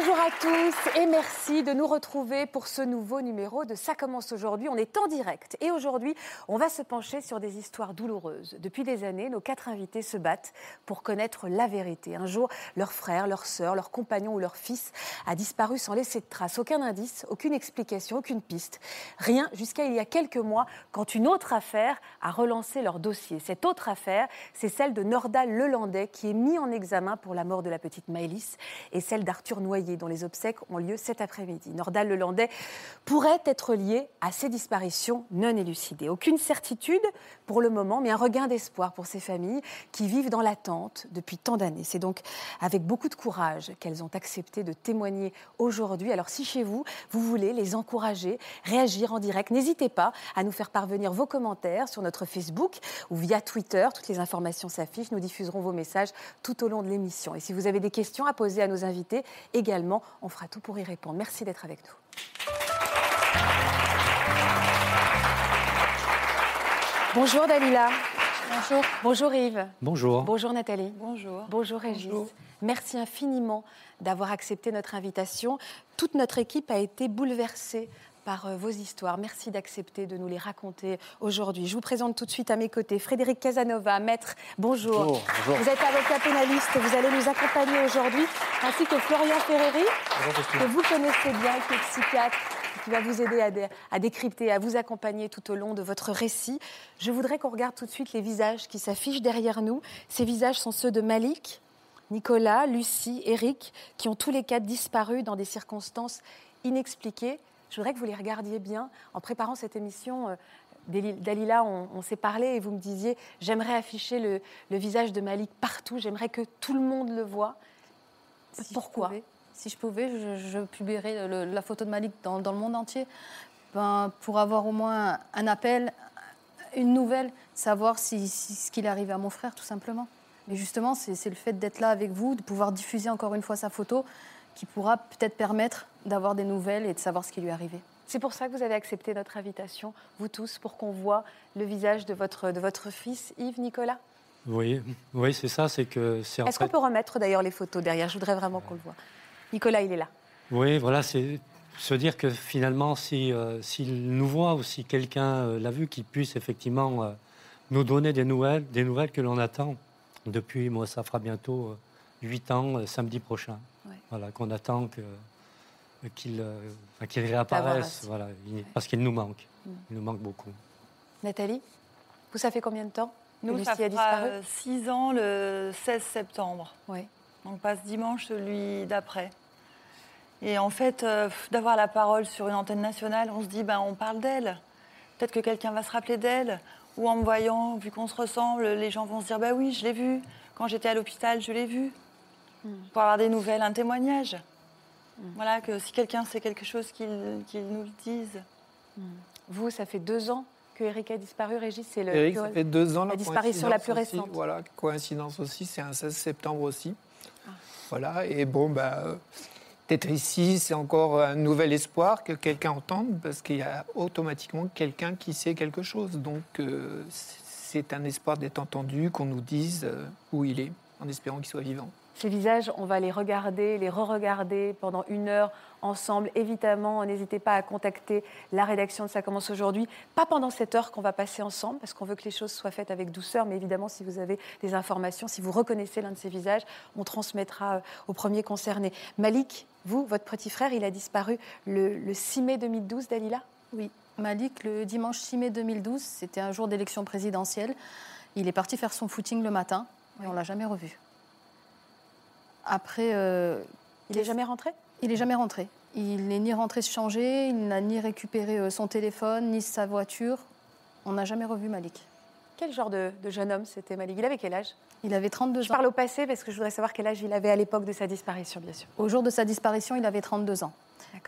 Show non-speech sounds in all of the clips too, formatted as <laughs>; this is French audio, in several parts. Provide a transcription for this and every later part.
Bonjour à tous et merci de nous retrouver pour ce nouveau numéro de Ça commence aujourd'hui. On est en direct et aujourd'hui, on va se pencher sur des histoires douloureuses. Depuis des années, nos quatre invités se battent pour connaître la vérité. Un jour, leur frère, leur sœur, leur compagnon ou leur fils a disparu sans laisser de traces. Aucun indice, aucune explication, aucune piste. Rien jusqu'à il y a quelques mois quand une autre affaire a relancé leur dossier. Cette autre affaire, c'est celle de Nordal Lelandais qui est mis en examen pour la mort de la petite Maëlys et celle d'Arthur Noyer dont les obsèques ont lieu cet après-midi. Nordal Lelandais pourrait être lié à ces disparitions non élucidées. Aucune certitude pour le moment, mais un regain d'espoir pour ces familles qui vivent dans l'attente depuis tant d'années. C'est donc avec beaucoup de courage qu'elles ont accepté de témoigner aujourd'hui. Alors si chez vous, vous voulez les encourager, réagir en direct, n'hésitez pas à nous faire parvenir vos commentaires sur notre Facebook ou via Twitter. Toutes les informations s'affichent. Nous diffuserons vos messages tout au long de l'émission. Et si vous avez des questions à poser à nos invités, également, on fera tout pour y répondre. Merci d'être avec nous. Bonjour Dalila. Bonjour. Bonjour Yves. Bonjour. Bonjour Nathalie. Bonjour. Bonjour Régis. Bonjour. Merci infiniment d'avoir accepté notre invitation. Toute notre équipe a été bouleversée par euh, vos histoires. Merci d'accepter de nous les raconter aujourd'hui. Je vous présente tout de suite à mes côtés Frédéric Casanova, maître. Bonjour. Bonjour, bonjour. Vous êtes avocat pénaliste. Vous allez nous accompagner aujourd'hui, ainsi que Florian Ferreri, que vous connaissez bien, qui est psychiatre qui va vous aider à, dé- à décrypter, à vous accompagner tout au long de votre récit. Je voudrais qu'on regarde tout de suite les visages qui s'affichent derrière nous. Ces visages sont ceux de Malik, Nicolas, Lucie, Eric, qui ont tous les quatre disparu dans des circonstances inexpliquées. Je voudrais que vous les regardiez bien. En préparant cette émission, euh, Dali- Dalila, on, on s'est parlé et vous me disiez j'aimerais afficher le, le visage de Malik partout, j'aimerais que tout le monde le voit. Si Pourquoi? Si je pouvais, je, je publierais le- la photo de Malik dans, dans le monde entier. Ben, pour avoir au moins un appel, une nouvelle, savoir si, si- ce qu'il est arrivé à mon frère, tout simplement. Mais justement, c'est le fait d'être là avec vous, de pouvoir diffuser encore une fois sa photo, qui pourra peut-être permettre d'avoir des nouvelles et de savoir ce qui lui est arrivé. C'est pour ça que vous avez accepté notre invitation, vous tous, pour qu'on voit le visage de votre, de votre fils, Yves Nicolas. Oui, oui c'est ça, c'est que Est-ce qu'on peut remettre d'ailleurs les photos derrière? Je voudrais vraiment qu'on le voit. Nicolas, il est là. Oui, voilà, c'est se dire que finalement, si euh, s'il nous voit ou si quelqu'un euh, l'a vu, qu'il puisse effectivement euh, nous donner des nouvelles, des nouvelles que l'on attend depuis, moi, ça fera bientôt euh, huit ans, euh, samedi prochain. Ouais. Voilà, qu'on attend que qu'il euh, réapparaisse, Apparaisse. voilà, il- parce qu'il nous manque. Mm. Il nous manque beaucoup. Nathalie, vous, ça fait combien de temps que Nous, Lucie ça a fera disparu? euh, six ans le 16 septembre. Oui. Donc pas ce dimanche, celui d'après. Et en fait, euh, d'avoir la parole sur une antenne nationale, on se dit, ben, on parle d'elle. Peut-être que quelqu'un va se rappeler d'elle. Ou en me voyant, vu qu'on se ressemble, les gens vont se dire, bah oui, je l'ai vue. Quand j'étais à l'hôpital, je l'ai vue. Hmm. Pour avoir des nouvelles, un témoignage. Voilà, que si quelqu'un sait quelque chose, qu'il nous le dise. Vous, ça fait deux ans que Eric a disparu. Régis, c'est le. Eric, ça fait deux ans. la disparition la plus coïncidence aussi, récente. Voilà, coïncidence aussi, c'est un 16 septembre aussi. Ah. Voilà, et bon, bah, ici, c'est encore un nouvel espoir que quelqu'un entende, parce qu'il y a automatiquement quelqu'un qui sait quelque chose. Donc, euh, c'est un espoir d'être entendu, qu'on nous dise euh, où il est, en espérant qu'il soit vivant. Ces visages, on va les regarder, les re-regarder pendant une heure ensemble. Évidemment, n'hésitez pas à contacter la rédaction de Ça commence aujourd'hui. Pas pendant cette heure qu'on va passer ensemble, parce qu'on veut que les choses soient faites avec douceur. Mais évidemment, si vous avez des informations, si vous reconnaissez l'un de ces visages, on transmettra euh, au premier concerné. Malik, vous, votre petit frère, il a disparu le, le 6 mai 2012, Dalila? Oui, Malik, le dimanche 6 mai 2012, c'était un jour d'élection présidentielle. Il est parti faire son footing le matin et on l'a jamais revu. Après, euh, Il n'est jamais rentré? Il n'est jamais rentré. Il n'est ni rentré se changer, il n'a ni récupéré euh, son téléphone, ni sa voiture. On n'a jamais revu Malik. Quel genre de, de jeune homme c'était Malik? Il avait quel âge? Il avait 32 Je ans. parle au passé parce que je voudrais savoir quel âge il avait à l'époque de sa disparition, bien sûr. Au jour de sa disparition, il avait 32 ans.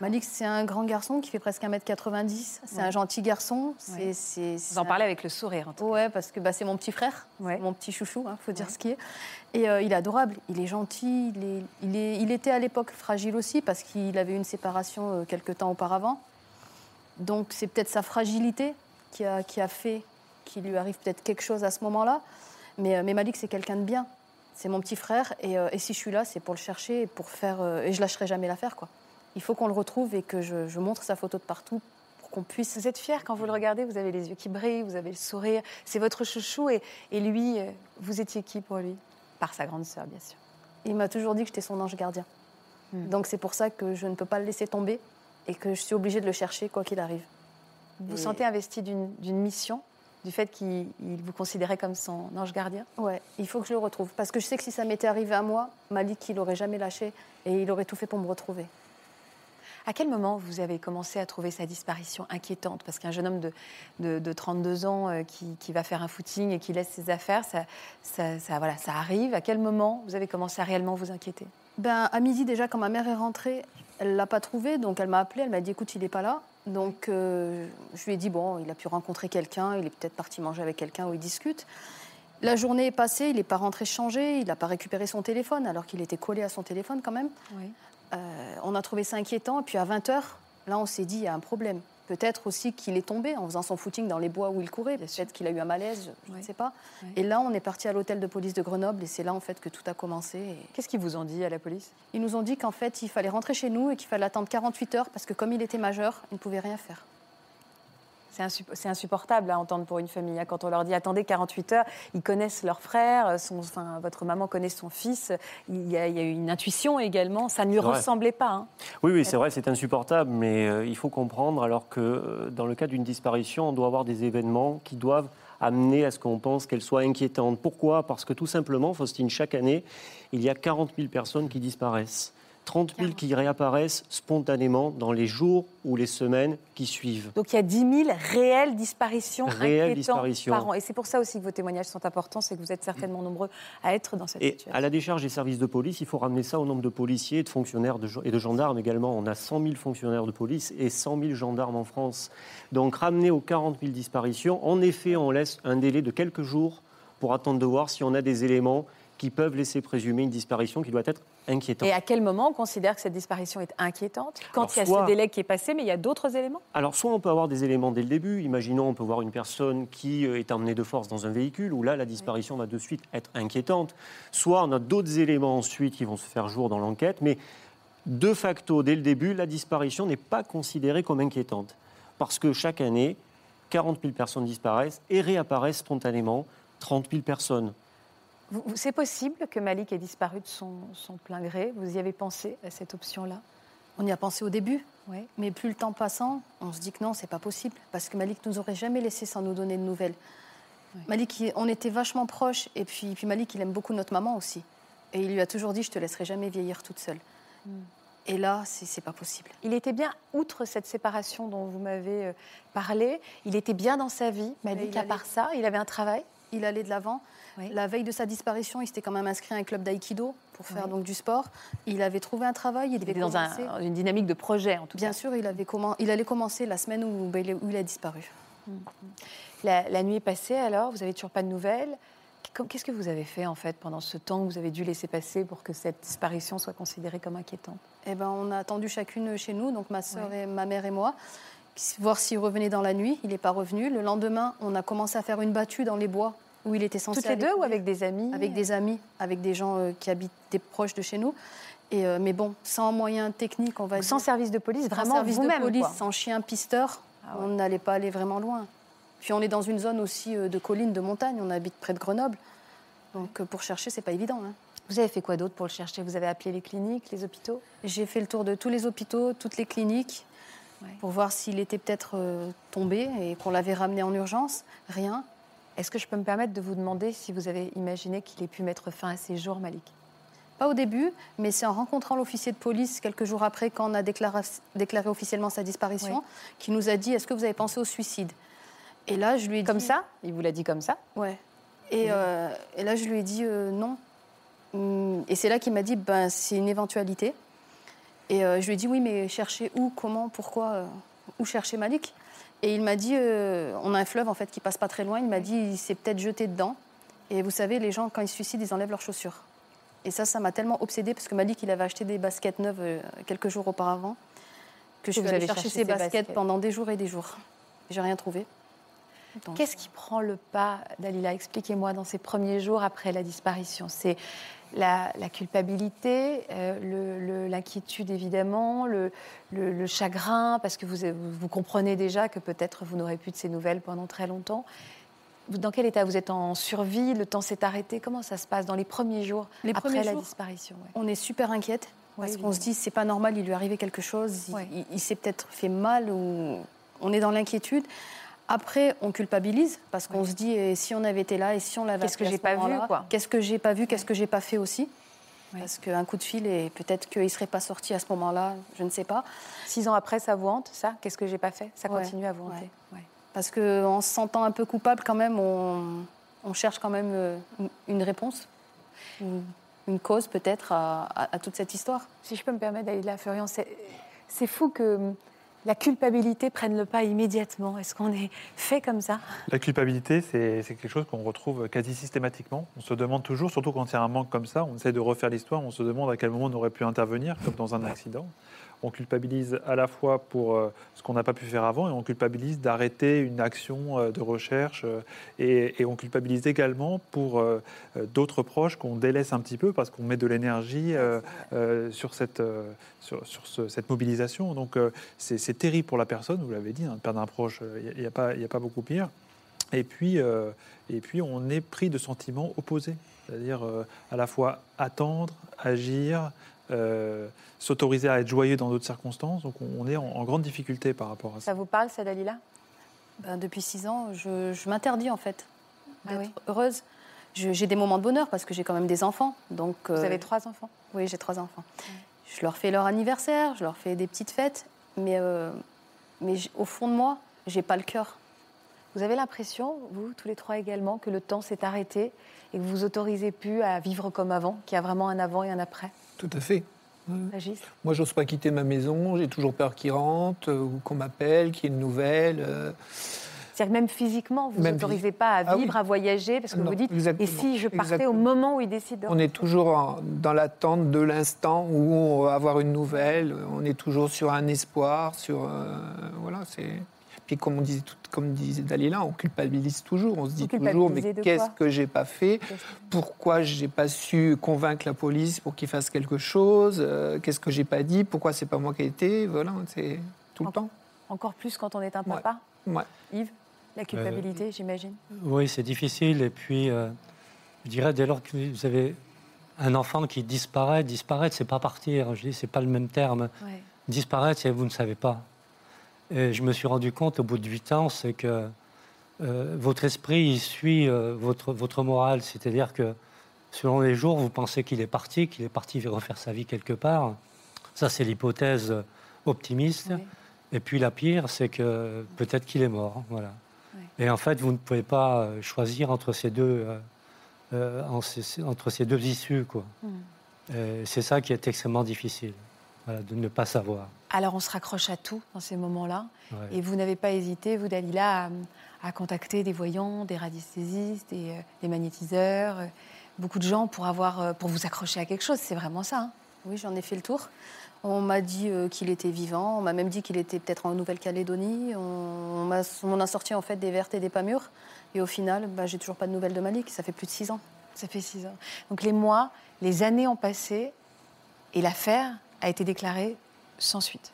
Malik, c'est un grand garçon qui fait presque 1m90. C'est Ouais. un gentil garçon. Ouais. C'est, c'est, Vous en parlez avec le sourire. en tout Ouais, parce que bah, c'est mon petit frère, Ouais. mon petit chouchou, il faut dire ce qui est. Et euh, il est adorable, il est gentil, il, est, il, est- il était à l'époque fragile aussi parce qu'il avait eu une séparation euh, quelques temps auparavant. Donc c'est peut-être sa fragilité qui a, qui a fait qu'il lui arrive peut-être quelque chose à ce moment-là. Mais, euh, mais Malik, c'est quelqu'un de bien. C'est mon petit frère et, euh, et si je suis là, c'est pour le chercher et pour faire. euh, et je lâcherai jamais l'affaire, quoi. Il faut qu'on le retrouve et que je, je montre sa photo de partout pour qu'on puisse. Vous êtes fier quand vous le regardez, vous avez les yeux qui brillent, vous avez le sourire. C'est votre chouchou et, et lui, euh, vous étiez qui pour lui? Par sa grande sœur, bien sûr. Il m'a toujours dit que j'étais son ange gardien. Hmm. Donc c'est pour ça que je ne peux pas le laisser tomber et que je suis obligée de le chercher quoi qu'il arrive. Vous Et- sentez investi d'une mission, du fait qu'il il vous considérait comme son ange gardien? Ouais, il faut que je le retrouve. Parce que je sais que si ça m'était arrivé à moi, Malik, il n'aurait jamais lâché et il aurait tout fait pour me retrouver. À quel moment vous avez commencé à trouver sa disparition inquiétante? Parce qu'un jeune homme de, de, de 32 ans euh, qui, qui va faire un footing et qui laisse ses affaires, ça, ça, ça- voilà, ça arrive. À quel moment vous avez commencé à réellement vous inquiéter? Ben, à midi déjà, quand ma mère est rentrée, elle l'a pas trouvé, donc elle m'a appelé, elle m'a dit écoute, il n'est pas là. Donc euh, je lui ai dit bon, il a pu rencontrer quelqu'un, il est peut-être parti manger avec quelqu'un où il discute. La journée est passée, il n'est pas rentré changer, il n'a pas récupéré son téléphone alors qu'il était collé à son téléphone quand même. Oui. Euh, on a trouvé ça inquiétant. Et puis à 20h, là, on s'est dit, il y a un problème. Peut-être aussi qu'il est tombé en faisant son footing dans les bois où il courait. Peut-être qu'il a eu un malaise, je Ouais. ne sais pas. Ouais. Et là, on est parti à l'hôtel de police de Grenoble et c'est là, en fait, que tout a commencé. Et Qu'est-ce qu'ils vous ont dit à la police? Ils nous ont dit qu'en fait, il fallait rentrer chez nous et qu'il fallait attendre 48 heures parce que comme il était majeur, il ne pouvait rien faire. C'est insup- c'est insupportable à entendre pour une famille. hein, Quand on leur dit attendez 48 heures, ils connaissent leur frère, son, enfin, votre maman connaît son fils. Il y, a, il y a eu une intuition également. Ça ne lui ressemblait pas. hein. Oui, oui, c'est vrai, c'est insupportable, mais euh, il faut comprendre alors que euh, dans le cas d'une disparition, on doit avoir des événements qui doivent amener à ce qu'on pense qu'elle soit inquiétante. Pourquoi? Parce que tout simplement, Faustine, chaque année, il y a 40 000 personnes qui disparaissent. 30 000 qui réapparaissent spontanément dans les jours ou les semaines qui suivent. Donc il y a 10 000 réelles disparitions Réelles disparitions. par an. Et c'est pour ça aussi que vos témoignages sont importants, c'est que vous êtes certainement nombreux à être dans cette Et situation. à la décharge des services de police, il faut ramener ça au nombre de policiers, de fonctionnaires de- et de gendarmes également. On a 100 000 fonctionnaires de police et 100 000 gendarmes en France. Donc ramener aux 40 000 disparitions, en effet, on laisse un délai de quelques jours pour attendre de voir si on a des éléments qui peuvent laisser présumer une disparition qui doit être Et à quel moment on considère que cette disparition est inquiétante? Quand Alors, il y a soit- ce délai qui est passé, mais il y a d'autres éléments? Alors, soit on peut avoir des éléments dès le début. Imaginons, on peut voir une personne qui euh, est emmenée de force dans un véhicule, où là, la disparition va de suite être inquiétante. Soit on a d'autres éléments ensuite qui vont se faire jour dans l'enquête. Mais de facto, dès le début, la disparition n'est pas considérée comme inquiétante. Parce que chaque année, 40 000 personnes disparaissent et réapparaissent spontanément 30 000 personnes. C'est possible que Malik ait disparu de son, son plein gré Vous y avez pensé à cette option-là? On y a pensé au début, Oui. mais plus le temps passant, on se dit que non, c'est pas possible. Parce que Malik nous aurait jamais laissé sans nous donner de nouvelles. Malik, on était vachement proches. Et puis, puis Malik, il aime beaucoup notre maman aussi. Et il lui a toujours dit, je te laisserai jamais vieillir toute seule. Hmm. Et là, c'est pas possible. Il était bien, outre cette séparation dont vous m'avez euh, parlé, il était bien dans sa vie, Malik, à part ça, il avait un travail? Il allait de l'avant. Oui. La veille de sa disparition, il s'était quand même inscrit à un club d'aïkido pour faire Oui. donc du sport. Il avait trouvé un travail, il était dans un- une dynamique de projet, en tout Bien cas. sûr, il, avait commen- il allait commencer la semaine où, il est- où il a disparu. La, la nuit est passée alors, vous n'avez toujours pas de nouvelles. Qu- Qu'est-ce que vous avez fait en fait pendant ce temps que vous avez dû laisser passer pour que cette disparition soit considérée comme inquiétante? Eh ben, on a attendu chacune chez nous, donc ma sœur Ouais. et ma mère et moi, voir s'il revenait dans la nuit. Il n'est pas revenu. Le lendemain, on a commencé à faire une battue dans les bois où il était censé Toutes les deux ou avec des amis Avec des amis, avec des gens euh, qui habitent proches de chez nous. Et, euh, mais bon, sans moyens techniques, on va Sans dire. service de police, Sans vraiment service de police, quoi. sans chien pisteur, Ah ouais. on n'allait pas aller vraiment loin. Puis on est dans une zone aussi euh, de collines, de montagnes. On habite près de Grenoble. Donc pour chercher, c'est pas évident. hein. Vous avez fait quoi d'autre pour le chercher? Vous avez appelé les cliniques, les hôpitaux? J'ai fait le tour de tous les hôpitaux, toutes les cliniques, Ouais. pour voir s'il était peut-être euh, tombé et qu'on l'avait ramené en urgence. Rien. Est-ce que je peux me permettre de vous demander si vous avez imaginé qu'il ait pu mettre fin à ses jours, Malik? Pas au début, mais c'est en rencontrant l'officier de police quelques jours après, quand on a déclaré, déclaré officiellement sa disparition, Oui. qui nous a dit Est-ce que vous avez pensé au suicide? Et là, je lui ai Comme dit ça? Il vous l'a dit comme ça? Ouais. Et, euh, et là, je lui ai dit euh, non. Hum, Et c'est là qu'il m'a dit ben, c'est une éventualité. Et euh, je lui ai dit oui, mais chercher où, comment, pourquoi, euh, où chercher Malik? Et il m'a dit euh, on a un fleuve en fait qui passe pas très loin. Il m'a dit il s'est peut-être jeté dedans. Et vous savez, les gens quand ils se suicident, ils enlèvent leurs chaussures. Et ça, ça m'a tellement obsédée parce que Malik, il avait acheté des baskets neuves euh, quelques jours auparavant que je suis allée chercher ces baskets, baskets. pendant des jours et des jours. J'ai rien trouvé. Qu'est-ce qui prend le pas, Dalila? Expliquez-moi, dans ces premiers jours après la disparition. C'est la, la culpabilité, euh, l'inquiétude évidemment, le, le- le chagrin, parce que vous, vous comprenez déjà que peut-être vous n'aurez plus de ces nouvelles pendant très longtemps. Dans quel état Vous êtes en survie? Le temps s'est arrêté? Comment ça se passe dans les premiers jours Les après premiers la jours, disparition? Ouais. on est super inquiète parce qu'on se dit c'est pas normal, il lui est arrivé quelque chose, Ouais. il- il s'est peut-être fait mal ou on est dans l'inquiétude. Après, on culpabilise parce qu'on se dit et si on avait été là et si on l'avait Qu'est-ce que j'ai pas vu, quoi Qu'est-ce que j'ai pas vu Qu'est-ce que j'ai pas fait aussi. Parce qu'un coup de fil et peut-être qu'il serait pas sorti à ce moment-là, je ne sais pas. Six ans après, ça vous hante, ça? Qu'est-ce que j'ai pas fait? Ça Ouais, continue à vous hanter. ouais. Ouais. Parce qu'en se sentant un peu coupable, quand même, on, on cherche quand même euh, une- réponse, une, une cause peut-être à, à- à toute cette histoire. Si je peux me permettre d'aller de la Furion, c'est fou que la culpabilité prenne le pas immédiatement. Est-ce qu'on est fait comme ça? La culpabilité, c'est quelque chose qu'on retrouve quasi systématiquement. On se demande toujours, surtout quand il y a un manque comme ça, on essaie de refaire l'histoire, on se demande à quel moment on aurait pu intervenir, comme dans un accident. On culpabilise à la fois pour euh, ce qu'on n'a pas pu faire avant et on culpabilise d'arrêter une action euh, de recherche euh, et, on culpabilise également pour d'autres proches qu'on délaisse un petit peu parce qu'on met de l'énergie sur, cette, sur, sur ce- cette mobilisation. Donc c'est terrible pour la personne, vous l'avez dit, hein, de perdre un proche, il n'y a, pas- beaucoup pire. Et puis, et puis on est pris de sentiments opposés, c'est-à-dire à la fois attendre, agir, euh, s'autoriser à être joyeux dans d'autres circonstances. Donc on est en, en grande difficulté par rapport à ça. Ça vous parle, ça, Dalila? Ben, depuis six ans, je, je m'interdis en fait Ah d'être oui. heureuse. J'ai des moments de bonheur parce que j'ai quand même des enfants. Donc, Vous euh, avez trois enfants? Oui, j'ai trois enfants. Je leur fais leur anniversaire, je leur fais des petites fêtes, mais, euh, mais au fond de moi, j'ai pas le cœur. Vous avez l'impression, vous, tous les trois également, que le temps s'est arrêté et que vous vous autorisez plus à vivre comme avant, qu'il y a vraiment un avant et un après? Tout à fait. Régis Moi, j'ose pas quitter ma maison, j'ai toujours peur qu'il rentre euh, ou qu'on m'appelle, qu'il y ait une nouvelle. euh, C'est-à-dire que même physiquement, vous ne Même vous autorisez pas à Ah oui. vivre, à voyager, parce que Non, vous dites, exactement. et si je partais au moment où il décide de On est toujours en- dans l'attente de l'instant où on va avoir une nouvelle. On est toujours sur un espoir, sur euh, voilà. C'est puis comme on disait, tout- comme disait Dalila, on culpabilise toujours. On se dit toujours, mais qu'est-ce que j'ai pas fait? Pourquoi j'ai pas su convaincre la police pour qu'ils fassent quelque chose? Euh, Qu'est-ce que j'ai pas dit? Pourquoi c'est pas moi qui ai été? Voilà, c'est tout le temps. Encore plus quand on est un papa Ouais. Yves La culpabilité, j'imagine Oui, c'est difficile. Et puis, euh, je dirais, dès lors que vous avez un enfant qui disparaît, disparaître, c'est pas partir. Je dis, c'est pas le même terme. Ouais. Disparaître, c'est vous ne savez pas. Et je me suis rendu compte au bout de huit ans, c'est que euh, votre esprit, il suit euh, votre, votre morale. C'est-à-dire que selon les jours, vous pensez qu'il est parti, qu'il est parti refaire sa vie quelque part. Ça, c'est l'hypothèse optimiste. Et puis la pire, c'est que peut-être qu'il est mort. Voilà. Et en fait, vous ne pouvez pas euh, choisir entre ces deux, euh, entre ces deux issues. Quoi. Euh, c'est ça qui est extrêmement difficile, voilà, de ne pas savoir. Alors on se raccroche à tout dans ces moments-là. Ouais. Et vous n'avez pas hésité, vous, Dalila, à, à contacter des voyants, des radiesthésistes, des, euh, des magnétiseurs, euh, beaucoup de gens pour, avoir, euh, pour vous accrocher à quelque chose. C'est vraiment ça. hein. Oui, j'en ai fait le tour. On m'a dit euh, qu'il était vivant, on m'a même dit qu'il était peut-être en Nouvelle-Calédonie. On, on a sorti en fait des vertes et des pas mûres. Et au final, bah, j'ai toujours pas de nouvelles de Malik. Ça fait plus de six ans. Ça fait six ans. Donc les mois, les années ont passé et l'affaire a été déclarée sans suite.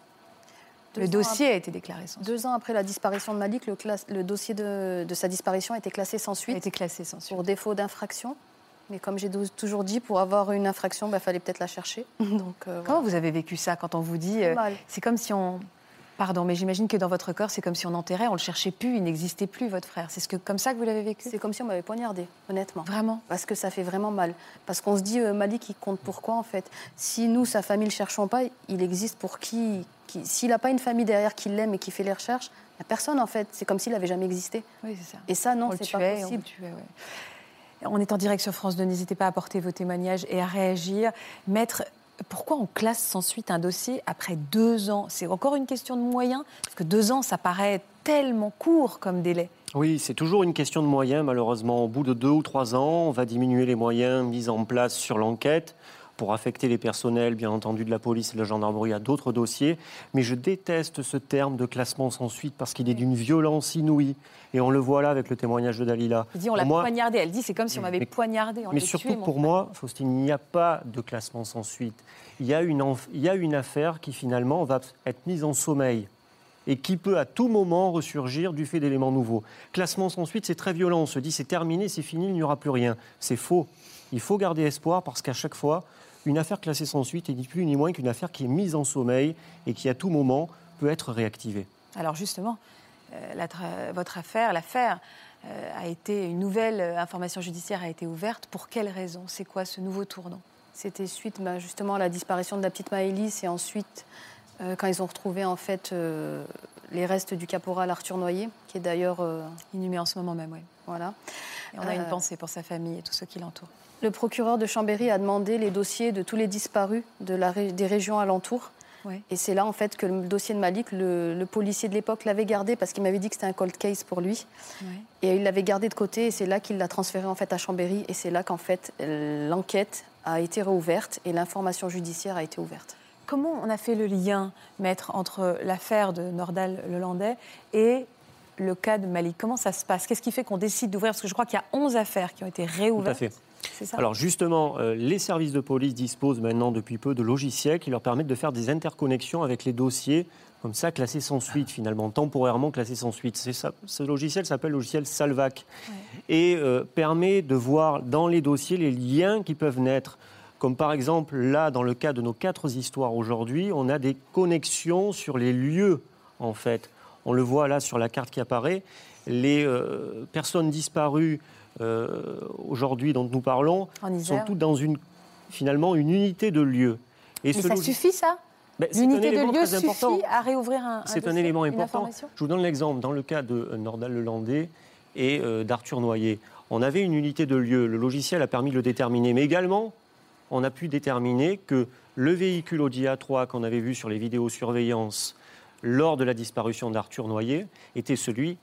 Deux le dossier a été déclaré sans suite. Deux ans après la disparition de Malik, le, classe- le dossier de, de sa disparition a été classé sans a suite été classé sans suite. pour défaut d'infraction. Mais comme j'ai toujours dit, pour avoir une infraction, il fallait peut-être la chercher. <laughs> Donc, euh, Comment voilà. vous avez vécu ça quand on vous dit euh. C'est comme si on. Pardon, mais j'imagine que dans votre corps, c'est comme si on enterrait, on le cherchait plus, il n'existait plus, votre frère. C'est ce que, comme ça que vous l'avez vécu? C'est comme si on m'avait poignardé, honnêtement. Vraiment? Parce que ça fait vraiment mal. Parce qu'on se dit, euh, Malik, il compte pour quoi en fait? Si nous, sa famille, ne le cherchons pas, il existe pour qui, qui S'il n'a pas une famille derrière qui l'aime et qui fait les recherches, la personne en fait, c'est comme s'il n'avait jamais existé. Oui, c'est ça. Et ça, non, on c'est pas on le possible. tuait, ouais. On est en direct sur France 2, n'hésitez pas à apporter vos témoignages et à réagir. Maître, pourquoi on classe sans suite un dossier après deux ans? C'est encore une question de moyens? Parce que deux ans, ça paraît tellement court comme délai. Oui, c'est toujours une question de moyens, malheureusement. Au bout de deux ou trois ans, on va diminuer les moyens mis en place sur l'enquête pour affecter les personnels, bien entendu, de la police et de la gendarmerie à d'autres dossiers. Mais je déteste ce terme de classement sans suite parce qu'il est d'une violence inouïe. Et on le voit là avec le témoignage de Dalila. Il dit on l'a poignardé. Elle dit c'est comme si on m'avait poignardé. On Mais surtout tué, pour frère. moi, Faustine, il n'y a pas de classement sans suite. Il y, a une, il y a une affaire qui finalement va être mise en sommeil et qui peut à tout moment ressurgir du fait d'éléments nouveaux. Classement sans suite, c'est très violent. On se dit c'est terminé, c'est fini, il n'y aura plus rien. C'est faux. Il faut garder espoir parce qu'à chaque fois, une affaire classée sans suite est ni plus ni moins qu'une affaire qui est mise en sommeil et qui à tout moment peut être réactivée. Alors justement, euh, la votre affaire, l'affaire, euh, a été une nouvelle euh, information judiciaire a été ouverte. Pour quelle raison? C'est quoi ce nouveau tournant? C'était suite bah, justement à la disparition de la petite Maëlys et ensuite euh, quand ils ont retrouvé en fait euh, les restes du caporal Arthur Noyer, qui est d'ailleurs euh, Inhumé en ce moment même, oui. voilà. Et on a une pensée pour sa famille et tous ceux qui l'entourent. Le procureur de Chambéry a demandé les dossiers de tous les disparus de la ré- des régions alentours. Oui. Et c'est là en fait que le dossier de Malik, le, le policier de l'époque l'avait gardé parce qu'il m'avait dit que c'était un cold case pour lui. Oui. Et il l'avait gardé de côté et c'est là qu'il l'a transféré en fait à Chambéry et c'est là qu'en fait l'enquête a été réouverte et l'information judiciaire a été ouverte. Comment on a fait le lien, maître, entre l'affaire de Nordal Lelandais et le cas de Malik? Comment ça se passe? Qu'est-ce qui fait qu'on décide d'ouvrir? Parce que je crois qu'il y a 11 affaires qui ont été réouvertes. fait. C'est ça Alors justement, euh, les services de police disposent maintenant depuis peu de logiciels qui leur permettent de faire des interconnexions avec les dossiers, comme ça classés sans suite finalement, temporairement classés sans suite. Ça, ce logiciel s'appelle le logiciel Salvac et euh, permet de voir dans les dossiers les liens qui peuvent naître. Comme par exemple là, dans le cas de nos quatre histoires aujourd'hui, on a des connexions sur les lieux en fait. On le voit là sur la carte qui apparaît. Les euh, personnes disparues euh, aujourd'hui dont nous parlons sont toutes dans une, finalement une unité de lieu. Et Mais ça suffit, ça Ben, L'unité de lieu très important. suffit à réouvrir un, un C'est un élément important. Je vous donne l'exemple. Dans le cas de euh, Nordal Lelandais et euh, d'Arthur Noyer, on avait une unité de lieu. Le logiciel a permis de le déterminer. Mais également, on a pu déterminer que le véhicule Audi A3 qu'on avait vu sur les vidéosurveillance lors de la disparition d'Arthur Noyer était celui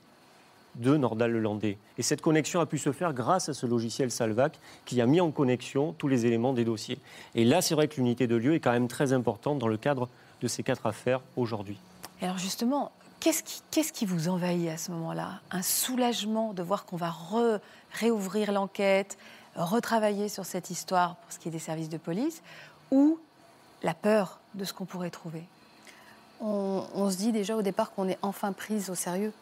de Nordal Lelandais. Et cette connexion a pu se faire grâce à ce logiciel Salvac qui a mis en connexion tous les éléments des dossiers. Et là, c'est vrai que l'unité de lieu est quand même très importante dans le cadre de ces quatre affaires aujourd'hui. Et alors justement, qu'est-ce qui, qu'est-ce qui vous envahit à ce moment-là? Un soulagement de voir qu'on va re- réouvrir l'enquête, retravailler sur cette histoire pour ce qui est des services de police, ou la peur de ce qu'on pourrait trouver? On, on se dit déjà au départ qu'on est enfin prise au sérieux.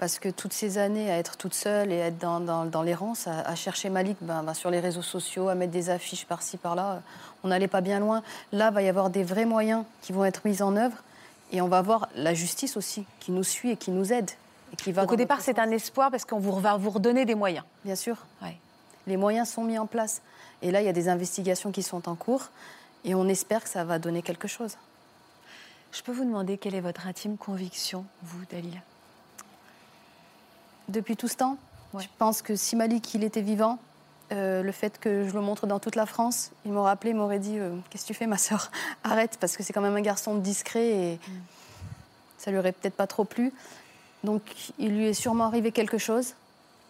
Parce que toutes ces années à être toute seule et à être dans, dans, dans l'errance, à, à chercher Malik ben, ben, sur les réseaux sociaux, à mettre des affiches par-ci, par-là, on n'allait pas bien loin. Là, il va y avoir des vrais moyens qui vont être mis en œuvre. Et on va voir la justice aussi, qui nous suit et qui nous aide. Et qui va Donc au départ, c'est un espoir parce qu'on vous, va vous redonner des moyens. Bien sûr. Ouais. Les moyens sont mis en place. Et là, il y a des investigations qui sont en cours. Et on espère que ça va donner quelque chose. Je peux vous demander quelle est votre intime conviction, vous, Dalila? Depuis tout ce temps, Ouais. je pense que si Malik il était vivant, euh, le fait que je le montre dans toute la France, il m'aurait appelé, il m'aurait dit euh, Qu'est-ce que tu fais, ma sœur <laughs> Arrête, parce que c'est quand même un garçon discret et Mm. ça lui aurait peut-être pas trop plu. Donc, il lui est sûrement arrivé quelque chose.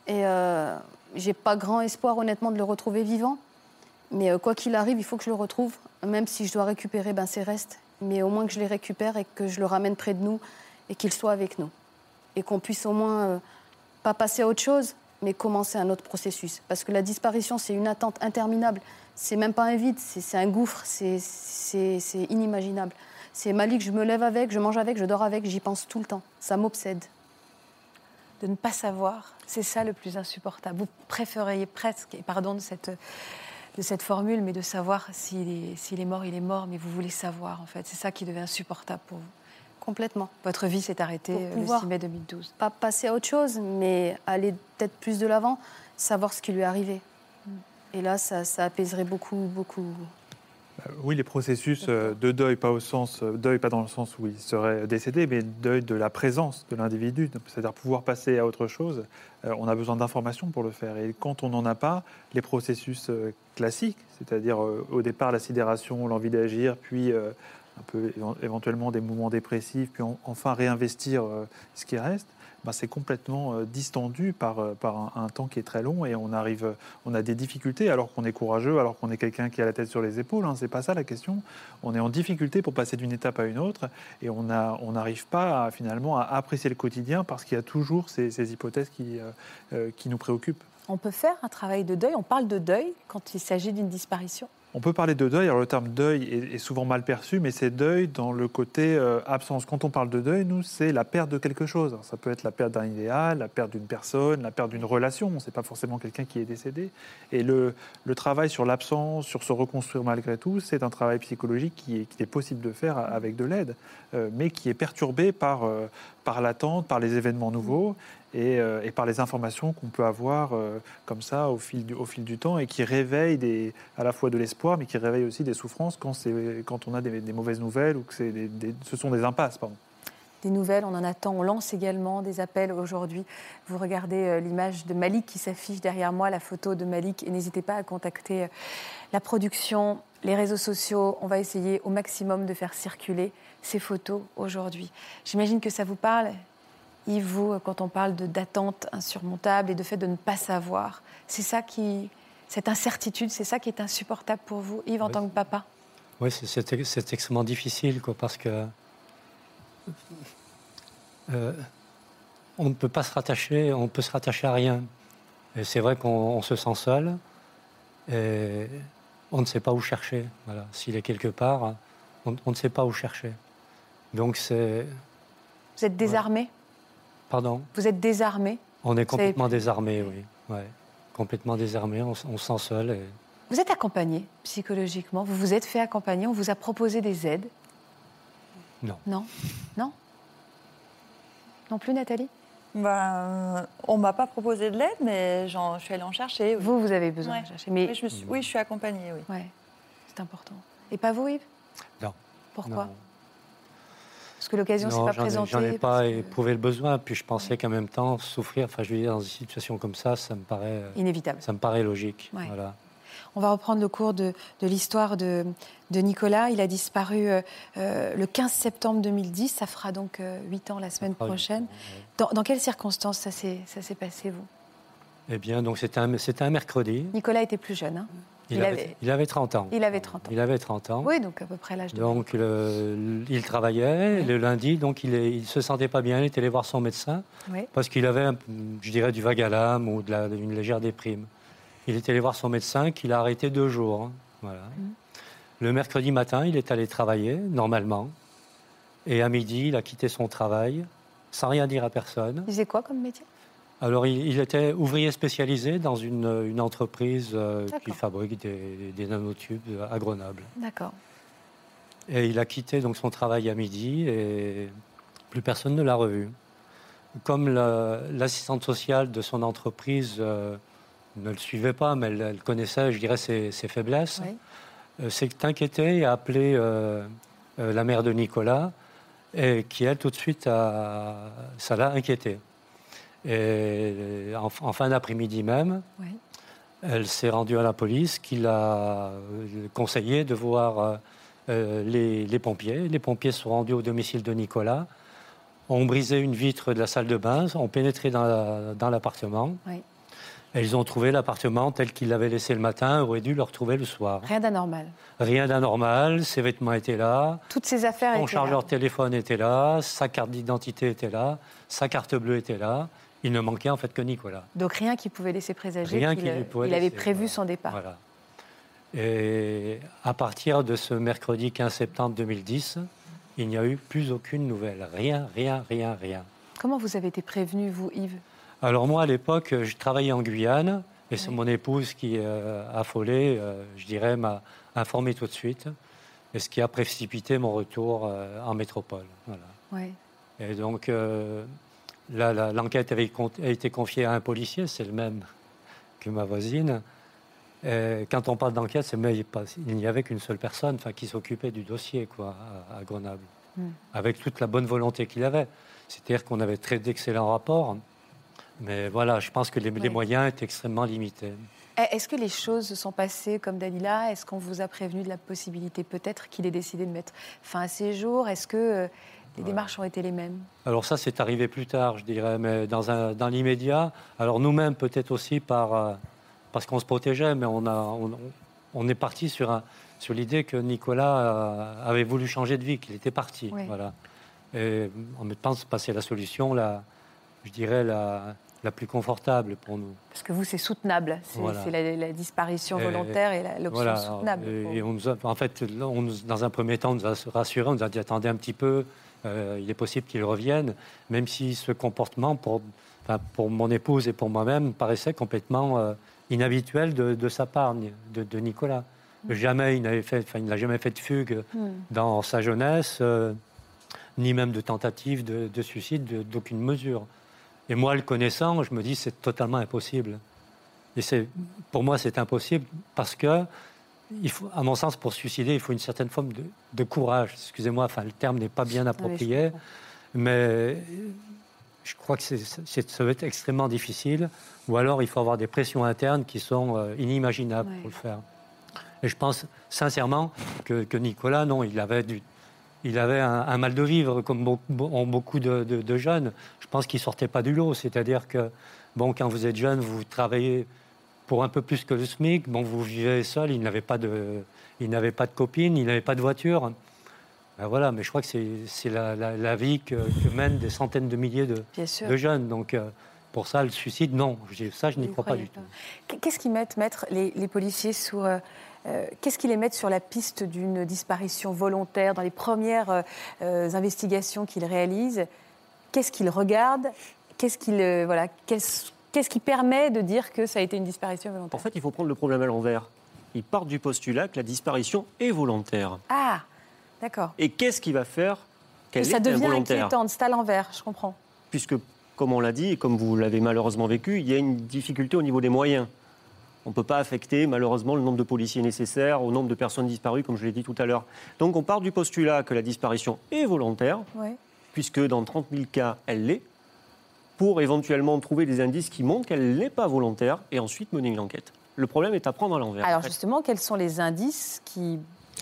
Et euh, j'ai pas grand espoir, honnêtement, de le retrouver vivant. Mais euh, quoi qu'il arrive, il faut que je le retrouve, même si je dois récupérer ben, ses restes. Mais au moins que je les récupère et que je le ramène près de nous et qu'il soit avec nous. Et qu'on puisse au moins pas passer à autre chose, mais commencer un autre processus. Parce que la disparition, c'est une attente interminable. C'est même pas un vide, c'est un gouffre, c'est- inimaginable. C'est Malik, je me lève avec, je mange avec, je dors avec, j'y pense tout le temps. Ça m'obsède. De ne pas savoir, c'est ça le plus insupportable. Vous préféreriez presque, et pardon de cette, formule, mais de savoir s'il est mort, il est mort, mais vous voulez savoir en fait. C'est ça qui devient insupportable pour vous. Complètement. Votre vie s'est arrêtée euh, le pouvoir- 6 mai 2012. Pas passer à autre chose, mais aller peut-être plus de l'avant, savoir ce qui lui est arrivé. Et là, ça, ça apaiserait beaucoup, beaucoup. Oui, les processus euh, de deuil, pas au sens euh, deuil, pas dans le sens où il serait décédé, mais deuil de la présence de l'individu, c'est-à-dire pouvoir passer à autre chose. euh, on a besoin d'informations pour le faire. Et quand on n'en a pas, les processus euh, classiques, c'est-à-dire euh, au départ la sidération, l'envie d'agir, puis euh, un peu évent- éventuellement des mouvements dépressifs, puis en- enfin réinvestir euh, ce qui reste. ben, c'est complètement euh, distendu par, euh, par un, temps qui est très long et on arrive, on a des difficultés alors qu'on est courageux, alors qu'on est quelqu'un qui a la tête sur les épaules. Hein, c'est pas ça la question. On est en difficulté pour passer d'une étape à une autre et on a- on n'arrive pas finalement à apprécier le quotidien parce qu'il y a toujours ces, hypothèses qui, qui nous préoccupent. On peut faire un travail de deuil. On parle de deuil quand il s'agit d'une disparition? On peut parler de deuil. Alors le terme deuil est, souvent mal perçu, mais c'est deuil dans le côté euh, absence. Quand on parle de deuil, nous, c'est la perte de quelque chose. Ça peut être la perte d'un idéal, la perte d'une personne, la perte d'une relation. C'est pas forcément quelqu'un qui est décédé. Et le, travail sur l'absence, sur se reconstruire malgré tout, c'est un travail psychologique qui est, possible de faire avec de l'aide, euh, mais qui est perturbé euh, par l'attente, par les événements nouveaux. Et, euh, et par les informations qu'on peut avoir euh, comme ça au fil, du, temps et qui réveillent à la fois de l'espoir, mais qui réveillent aussi des souffrances quand, on a des, mauvaises nouvelles ou que ce sont des impasses. Des nouvelles, on en attend. On lance également des appels aujourd'hui. Vous regardez euh, l'image de Malik qui s'affiche derrière moi, la photo de Malik. Et n'hésitez pas à contacter la production, les réseaux sociaux. On va essayer au maximum de faire circuler ces photos aujourd'hui. J'imagine que ça vous parle. Yves, vous, quand on parle de- d'attente insurmontable et de fait de ne pas savoir, c'est ça qui, cette incertitude, c'est ça qui est insupportable pour vous, Yves, en Oui. tant que papa? Oui, c'est- extrêmement difficile, quoi, parce que euh, on ne peut pas se rattacher, on peut se rattacher à rien. Et c'est vrai qu'on on se sent seul et on ne sait pas où chercher. Voilà. S'il est quelque part, on, on ne sait pas où chercher. Donc c'est, Vous êtes désarmé? Pardon, Vous êtes désarmé? On est complètement désarmé, oui, ouais. complètement désarmé, on, se sent seul. et- Vous êtes accompagné psychologiquement, vous vous êtes fait accompagner, on vous a proposé des aides? Non. Non? Non? Non plus Nathalie? Ben, on m'a pas proposé de l'aide, mais j'en- je suis allée en chercher. oui. Vous, vous avez besoin Ouais. de chercher. Mais Oui, je me suis, oui, je suis accompagnée, oui. ouais, c'est important. Et pas vous Yves? Non. Pourquoi? Non. Parce que l'occasion ne s'est pas présentée J'en ai pas éprouvé le besoin. Puis je pensais qu'en même temps, souffrir, enfin, je veux dire, dans une situation comme ça, ça me paraît, euh, Inévitable. ça me paraît logique. Ouais. Voilà. On va reprendre le cours de, de l'histoire de, de Nicolas. Il a disparu euh, euh, le 15 septembre 2010. Ça fera donc euh, 8 ans la semaine prochaine. ouais. Dans, dans quelles circonstances ça s'est passé, vous? Eh bien, donc c'était un, un mercredi. Nicolas était plus jeune. hein Il, Il avait, il avait 30 ans. Il avait 30 ans. Il avait 30 ans. Oui, donc à peu près l'âge de. Donc, le- il travaillait. Le lundi, donc, il, il se sentait pas bien. Il était allé voir son médecin Oui. parce qu'il avait, je dirais, du vague à l'âme ou de la- une légère déprime. Il est allé voir son médecin qui l'a arrêté deux jours. hein. Voilà. Mhm. Le mercredi matin, il est allé travailler normalement. Et à midi, il a quitté son travail sans rien dire à personne. Il faisait quoi comme métier? Alors, il, il était ouvrier spécialisé dans une, une entreprise euh, qui fabrique des, des nanotubes à Grenoble. D'accord. Et il a quitté donc son travail à midi et plus personne ne l'a revu. Comme la- l'assistante sociale de son entreprise euh, ne le suivait pas, mais elle, elle connaissait, je dirais, ses, ses faiblesses, Oui. euh, s'est inquiétée et a appelé la mère de Nicolas, et qui, elle, tout de suite, a, ça l'a inquiétée. Et en, en fin d'après-midi même, elle s'est rendue à la police qui l'a euh, conseillé de voir euh, euh, les, les pompiers. Les pompiers sont rendus au domicile de Nicolas, ont brisé une vitre de la salle de bain, ont pénétré dans la- l'appartement. Oui. Et ils ont trouvé l'appartement tel qu'il l'avait laissé le matin, aurait dû le retrouver le soir. Rien d'anormal. Rien d'anormal, ses vêtements étaient là, Toutes ces affaires son étaient chargeur là. téléphone était là, sa carte d'identité était là, sa carte bleue était là. Il ne manquait en fait que Nicolas. Donc rien qui pouvait laisser présager Rien qu'il qui lui pouvait il avait laisser, prévu voilà. son départ. Voilà. Et à partir de ce mercredi 15 septembre 2010, il n'y a eu plus aucune nouvelle. Rien, rien, rien, rien. Comment vous avez été prévenu, vous, Yves? Alors moi, à l'époque, je travaillais en Guyane, et c'est Oui. mon épouse qui, euh, affolée, euh, je dirais, m'a informé tout de suite, et ce qui a précipité mon retour euh, en métropole. Voilà. Oui. Et donc, euh, l'enquête avait a été confiée à un policier, c'est le même que ma voisine. Et quand on parle d'enquête, c'est mais il n'y avait qu'une seule personne qui s'occupait du dossier quoi, à, à Grenoble, Mm. avec toute la bonne volonté qu'il avait. C'est-à-dire qu'on avait très d'excellents rapports, mais voilà, je pense que les, moyens étaient extrêmement limités. Est-ce que les choses se sont passées comme Dalila? Est-ce qu'on vous a prévenu de la possibilité peut-être qu'il ait décidé de mettre fin à ses jours? Est-ce que euh, les démarches ont été les mêmes Alors ça, c'est arrivé plus tard, je dirais, mais dans, un, dans l'immédiat, alors nous-mêmes peut-être aussi par, euh, parce qu'on se protégeait, mais on, a, on, on est parti sur, un- sur l'idée que Nicolas euh, avait voulu changer de vie, qu'il était parti. Oui. Voilà. Et en même temps, c'est la solution, la, je dirais, la, la plus confortable pour nous. Parce que vous, c'est soutenable. C'est Voilà. la, la disparition Et- volontaire et la- l'option Voilà. soutenable. Et, et on nous a- en fait, là, on nous- dans un premier temps, on nous a rassurés, on nous a dit attendez un petit peu, euh, il est possible qu'il revienne, même si ce comportement, pour, enfin, pour mon épouse et pour moi-même, paraissait complètement euh, inhabituel de, de sa part, de, de Nicolas. Jamais il n'avait fait, enfin, il n'a jamais fait de fugue Hmm. dans sa jeunesse, euh, ni même de tentative de, de suicide de- d'aucune mesure. Et moi, le connaissant, je me dis c'est totalement impossible. Et c'est, pour moi, c'est impossible parce que, il faut, à mon sens, pour se suicider, il faut une certaine forme de, de courage. Excusez-moi, enfin, le terme n'est pas bien oui, je approprié, mais je crois que c'est, ça va être extrêmement difficile. Ou alors, il faut avoir des pressions internes qui sont euh, inimaginables pour le faire. Et je pense sincèrement que, que Nicolas, non, il avait, du, il avait un, un mal de vivre, comme beaucoup, ont beaucoup de, de- de jeunes. Je pense qu'il ne sortait pas du lot. C'est-à-dire que, bon, quand vous êtes jeune, vous travaillez pour un peu plus que le SMIC. Bon, vous vivez seul, il n'avait pas de, il n'avait pas de copine, il n'avait pas de voiture. Ben voilà, mais je crois que c'est, c'est la, la- la vie que, que mènent des centaines de milliers de, de jeunes. Donc, euh, pour ça, le suicide, non. Ça, je n'y crois pas du tout. Qu- Qu'est-ce qu'ils mettent, maître, les, les policiers sur. euh, euh, Qu'est-ce qu'ils les mettent sur la piste d'une disparition volontaire dans les premières euh, investigations qu'ils réalisent? Qu'est-ce qu'ils regardent? Qu'est-ce qu'ils, voilà, qu'est-ce, qu'est-ce qui permet de dire que ça a été une disparition En volontaire fait, il faut prendre le problème à l'envers. Ils partent du postulat que la disparition est volontaire. Ah, d'accord. Et qu'est-ce qui va faire Que qu'elle ça est devient involontaire inquiétant, c'est à l'envers, je comprends. Puisque, comme on l'a dit, et comme vous l'avez malheureusement vécu, il y a une difficulté au niveau des moyens. On ne peut pas affecter malheureusement le nombre de policiers nécessaires au nombre de personnes disparues, comme je l'ai dit tout à l'heure. Donc on part du postulat que la disparition est volontaire, Ouais. puisque dans 30 000 cas, elle l'est, pour éventuellement trouver des indices qui montrent qu'elle n'est pas volontaire et ensuite mener une enquête. Le problème est à prendre à l'envers. Alors En fait. justement, quels sont les indices qui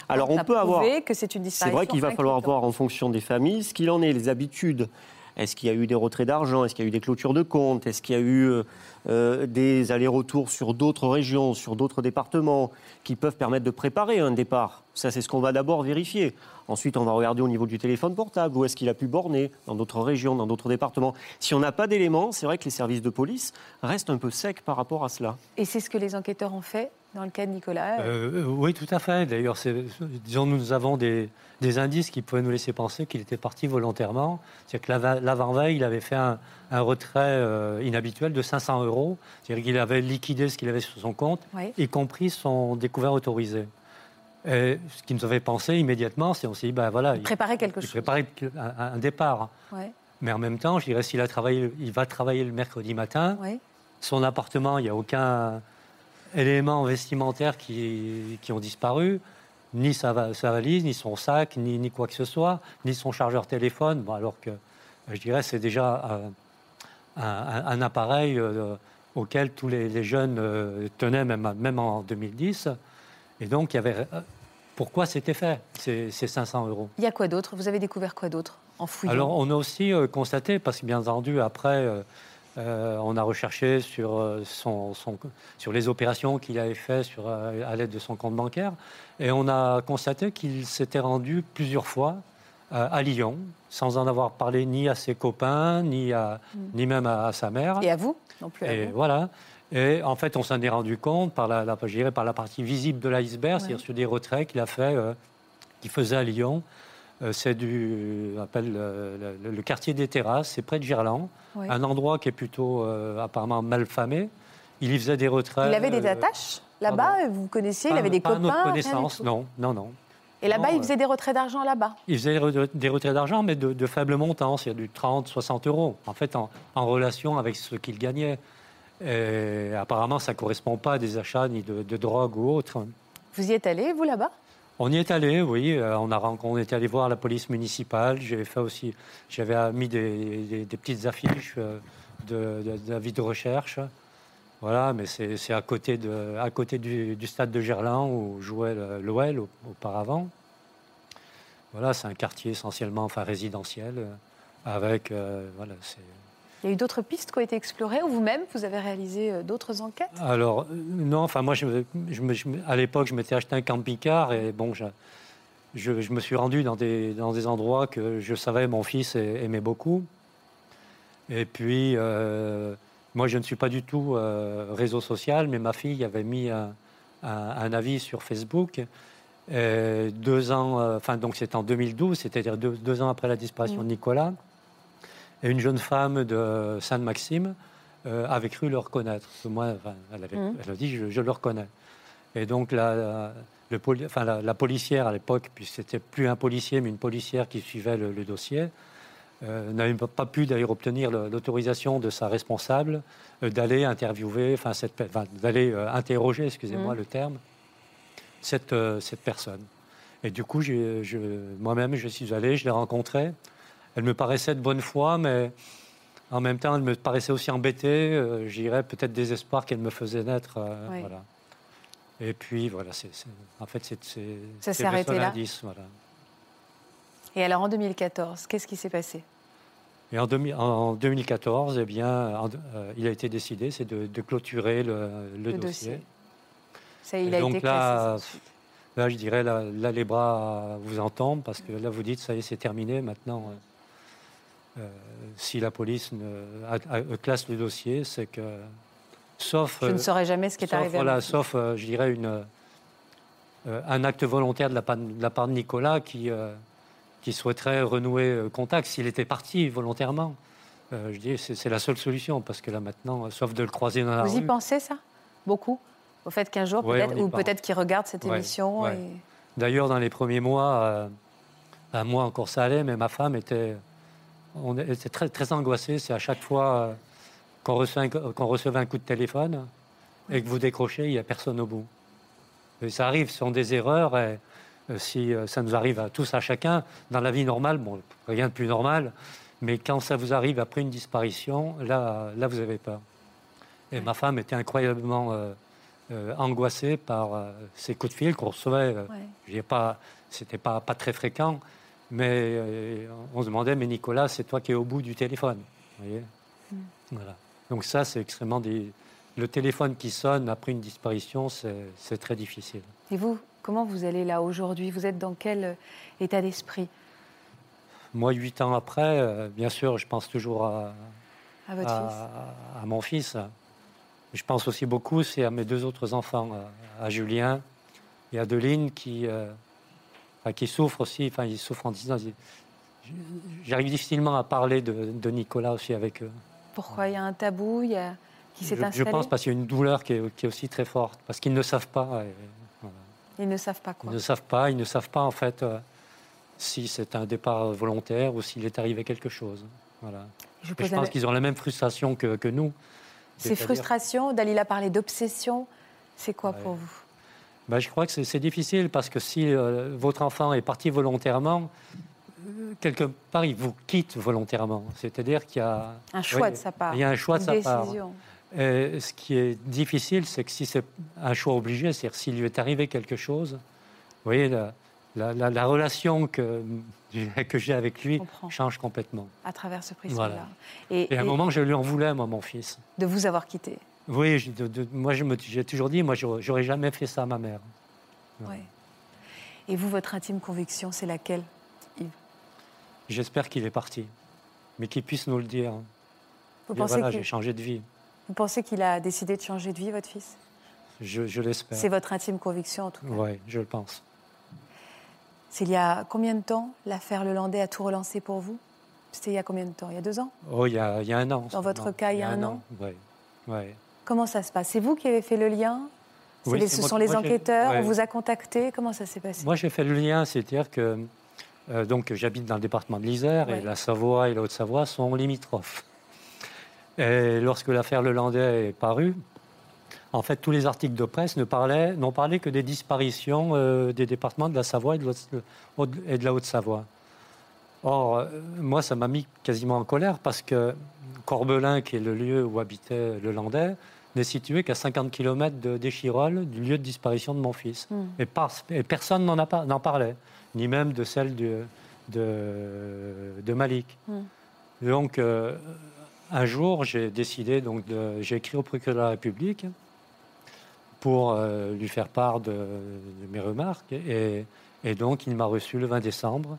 Alors on peut avoir que c'est une C'est vrai qu'il va falloir voir en fonction des familles ce qu'il en est, les habitudes. Est-ce qu'il y a eu des retraits d'argent? Est-ce qu'il y a eu des clôtures de comptes? Est-ce qu'il y a eu euh, des allers-retours sur d'autres régions, sur d'autres départements qui peuvent permettre de préparer un départ Ça, c'est ce qu'on va d'abord vérifier. Ensuite, on va regarder au niveau du téléphone portable où est-ce qu'il a pu borner dans d'autres régions, dans d'autres départements? Si on n'a pas d'éléments, c'est vrai que les services de police restent un peu secs par rapport à cela. Et c'est ce que les enquêteurs ont fait dans le cas de Nicolas? Euh, oui, tout à fait. D'ailleurs, c'est- disons, nous avons des, des indices qui pouvaient nous laisser penser qu'il était parti volontairement. C'est-à-dire que l'ava- l'avant-veille, il avait fait un, un retrait euh, inhabituel de 500 euros. C'est-à-dire qu'il avait liquidé ce qu'il avait sur son compte, Oui. y compris son découvert autorisé. Et ce qui nous avait pensé immédiatement, c'est on s'est dit, ben voilà, il, Préparer quelque il chose. préparait un, un départ. Ouais. Mais en même temps, je dirais, s'il a travaillé, il va travailler le mercredi matin, Ouais. son appartement, il n'y a aucun élément vestimentaire qui, qui ont disparu, ni sa, va- sa valise, ni son sac, ni, ni quoi que ce soit, ni son chargeur téléphone, bon, alors que je dirais c'est déjà euh, un, un- appareil euh, auquel tous les, les jeunes euh, tenaient, même, même en 2010. Et donc, il y avait... euh, pourquoi c'était fait, ces, ces 500 euros? Il y a quoi d'autre? Vous avez découvert quoi d'autre en fouillant? Alors, on a aussi constaté, parce que bien entendu, après, euh, on a recherché sur, son, son- sur les opérations qu'il avait faites à l'aide de son compte bancaire, et on a constaté qu'il s'était rendu plusieurs fois à Lyon, sans en avoir parlé ni à ses copains, ni, à, ni même à, à sa mère. Et à vous non plus. Et voilà. Et en fait, on s'en est rendu compte par la, la, je dirais par la partie visible de l'iceberg, Ouais. c'est-à-dire sur des retraits qu'il a fait, euh, qu'il faisait à Lyon. Euh, c'est du, on appelle euh, le, le quartier des Terrasses, c'est près de Gerland, un endroit qui est plutôt euh, apparemment mal famé. Il y faisait des retraits. Il avait des euh, attaches là-bas Vous connaissiez Il pas- avait des pas copains notre rien du connaissance, non, non, non. Et là-bas, Non, il euh, faisait des retraits d'argent là-bas. Il faisait des re- des retraits d'argent, mais de, de faible montant, c'est du 30, 60 euros, en fait, en, en relation avec ce qu'il gagnait. Et apparemment, ça ne correspond pas à des achats ni de, de drogue ou autre. Vous y êtes allé, vous, là-bas? On y est allé, oui. Euh, On, a, on est allé voir la police municipale. J'avais fait aussi, j'avais mis des, des- des petites affiches euh, de- de- d'avis de, recherche. Voilà, mais c'est à côté, de, à côté du, du stade de Gerland où jouait l'OL au- auparavant. Voilà, c'est un quartier essentiellement, enfin résidentiel, euh, avec, euh, voilà. Il y a eu d'autres pistes qui ont été explorées ou vous-même, vous avez réalisé euh, d'autres enquêtes? Alors, euh, non, enfin, moi, je, je à l'époque, je m'étais acheté un camping-car et bon, je, me suis rendu dans des, dans des endroits que je savais mon fils aimait beaucoup. Et puis, euh, moi, je ne suis pas du tout euh, réseau social, mais ma fille avait mis un, un- un avis sur Facebook. Et deux ans, euh, enfin, donc c'était en 2012, c'est-à-dire deux, deux ans après la disparition de Nicolas. Et une jeune femme de Sainte-Maxime euh, avait cru le reconnaître. Moi, enfin, elle, avait- elle a dit je, je le reconnais. Et donc la, le la, la policière à l'époque, puis c'était plus un policier mais une policière qui suivait le, le dossier, euh, n'avait pas- pas pu d'ailleurs obtenir l'autorisation de sa responsable euh, d'aller interviewer, enfin, enfin, d'aller euh, interroger, excusez-moi Mhm. le terme, cette, euh, cette personne. Et du coup, moi-même, je suis allé, je l'ai rencontrée. Elle me paraissait de bonne foi, mais en même temps, elle me paraissait aussi embêtée. Je dirais peut-être désespoir qu'elle me faisait naître. Oui. voilà. Et puis, voilà, c'est, en fait, c'est, Ça s'est arrêté là? indice, voilà. Et alors en 2014, qu'est-ce qui s'est passé? Et en, demi- en 2014, eh bien, en- euh, il a été décidé, c'est de, de clôturer le, le Le dossier. dossier. Ça, il Et a donc été là, classé. Là, je dirais, là, là, les bras vous entendent, parce que là, vous dites, ça y est, c'est terminé. Maintenant, euh, euh, si la police ne, a- a- classe le dossier, c'est que, sauf, Je ne saurais jamais ce qui est sauf, arrivé. voilà, sauf je dirais, une, un acte volontaire de la, part, de la part de Nicolas qui, qui souhaiterait renouer euh, contact s'il était parti volontairement. Euh, je dis, c'est la seule solution, parce que là, maintenant, euh, sauf de le croiser dans la Vous y pensez, ça? Beaucoup? Au fait qu'un jour, Ouais, peut-être, ou peut-être qu'il regarde cette Ouais, émission ouais. et... D'ailleurs, dans les premiers mois, euh, à moi encore ça allait, mais ma femme était, on était très, très angoissée. C'est à chaque fois euh, qu'on recevait, un- qu'on recevait un coup de téléphone et que vous décrochez, il n'y a personne au bout. Et ça arrive, ce sont des erreurs. Et, si euh, ça nous arrive à tous, à chacun, dans la vie normale, bon, rien de plus normal, mais quand ça vous arrive après une disparition, là, là vous avez peur. Et ma femme était incroyablement euh, euh, angoissée par euh, ces coups de fil qu'on recevait. euh, Ouais. pas, c'était pas, pas très fréquent, mais euh, on se demandait, mais Nicolas, c'est toi qui es au bout du téléphone. vous voyez voilà. Donc ça, c'est extrêmement... Des... Le téléphone qui sonne après une disparition, c'est très difficile. Et vous, comment vous allez là aujourd'hui? Vous êtes dans quel euh, état d'esprit? Moi, huit ans après, euh, bien sûr, je pense toujours à, à votre fils à, à mon fils. Je pense aussi beaucoup, c'est à mes deux autres enfants, à, à Julien et Adeline, qui, euh, qui souffrent aussi. Enfin, ils souffrent en disant... J'arrive difficilement à parler de, de Nicolas aussi avec eux. Pourquoi? Il y a un tabou il y a... qui s'est Je, je installé? pense parce qu'il y a une douleur qui est, qui est aussi très forte, parce qu'ils ne savent pas. et. Ils ne savent pas Ils quoi. ne savent pas, ils ne savent pas en fait euh, si c'est un départ volontaire ou s'il est arrivé quelque chose. Voilà. Je, pense qu'ils ont la même frustration que, que nous. Ces frustrations, Dalila parlait d'obsession, c'est quoi Ouais. pour vous? Ben, je crois que c'est- difficile parce que si euh, votre enfant est parti volontairement, euh, quelque part il vous quitte volontairement. C'est-à-dire qu'il y a Un choix de sa part. il y a un choix de une sa part. Et ce qui est difficile, c'est que si c'est un choix obligé, c'est-à-dire s'il lui est arrivé quelque chose, vous voyez, la, la- la- la relation que, <laughs> que j'ai avec lui change complètement. à travers ce prisme-là. Voilà. Et, Et à un et moment, je lui en voulais, moi, mon fils. de vous avoir quitté. Oui, je- de- de- moi, j'ai toujours dit, moi, j'aurais jamais fait ça à ma mère. Ouais. Ouais. Et vous, votre intime conviction, c'est laquelle J'espère qu'il est parti, mais qu'il puisse nous le dire. Vous Dire, pensez voilà, qu'il j'ai changé de vie. Vous pensez qu'il a décidé de changer de vie, votre fils? Je, je l'espère. C'est votre intime conviction, en tout cas. Oui, je le pense. C'est il y a combien de temps l'affaire Lelandais a tout relancé pour vous? C'était il y a combien de temps? Il y a deux ans? Oh, il y a, il y a un an. Dans votre cas, il y a un an Oui. Ouais. Comment ça se passe? C'est vous qui avez fait le lien? Oui, les- Ce moi- sont les moi, enquêteurs ouais. On vous a contacté? Comment ça s'est passé? Moi, j'ai fait le lien, c'est-à-dire que euh, donc j'habite dans le département de l'Isère Ouais. et la Savoie et la Haute-Savoie sont limitrophes. Et lorsque l'affaire Lelandais est parue, en fait, tous les articles de presse ne parlaient, n'ont parlé que des disparitions euh, des départements de la Savoie et de, l'Haute- et de la Haute-Savoie. Or, euh, moi, ça m'a mis quasiment en colère parce que Corbelin, qui est le lieu où habitait le Landais, n'est situé qu'à 50 km de d'Échirolles, du lieu de disparition de mon fils. Hmm. Et, par- et personne n'en a n'en parlait, ni même de celle du- de, de Malik. Hmm. Donc, euh, un jour, j'ai décidé, donc de- j'ai écrit au procureur de la République pour euh, lui faire part de, de mes remarques. Et, et donc, il m'a reçu le 20 décembre.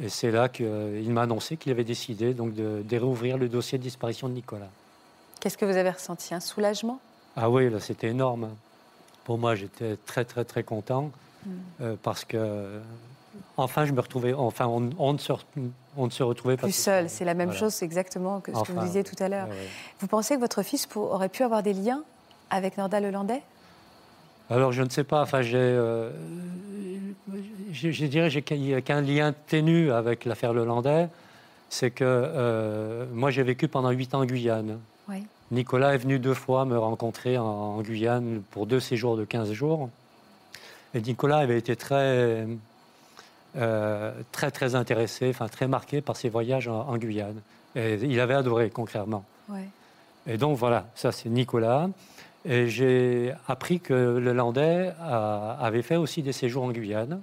Et c'est là qu'il m'a annoncé qu'il avait décidé donc, de, de réouvrir le dossier de disparition de Nicolas. Qu'est-ce que vous avez ressenti? Un soulagement? Ah oui, là, c'était énorme. Pour moi, j'étais très, très, très content euh, parce que, enfin, je me retrouvais, enfin, on, on ne, se, on ne se retrouvait pas Plus seul, c'est la même Voilà. chose, exactement que ce que Enfin, vous disiez tout à l'heure. ouais, ouais. Vous pensez que votre fils pour- aurait pu avoir des liens avec Norda Lelandais? Alors, je ne sais pas. Enfin, j'ai, euh, je, je dirais, j'ai qu'il y a qu'un lien ténu avec l'affaire Lelandais. C'est que euh, moi, j'ai vécu pendant huit ans en Guyane. Oui. Nicolas est venu deux fois me rencontrer en, en Guyane pour deux séjours de 15 jours. Et Nicolas avait été très, très, très intéressé, enfin très marqué par ses voyages en, en Guyane. Et il avait adoré, concrètement. Et donc voilà, ça c'est Nicolas. Et j'ai appris que le Landais a- avait fait aussi des séjours en Guyane.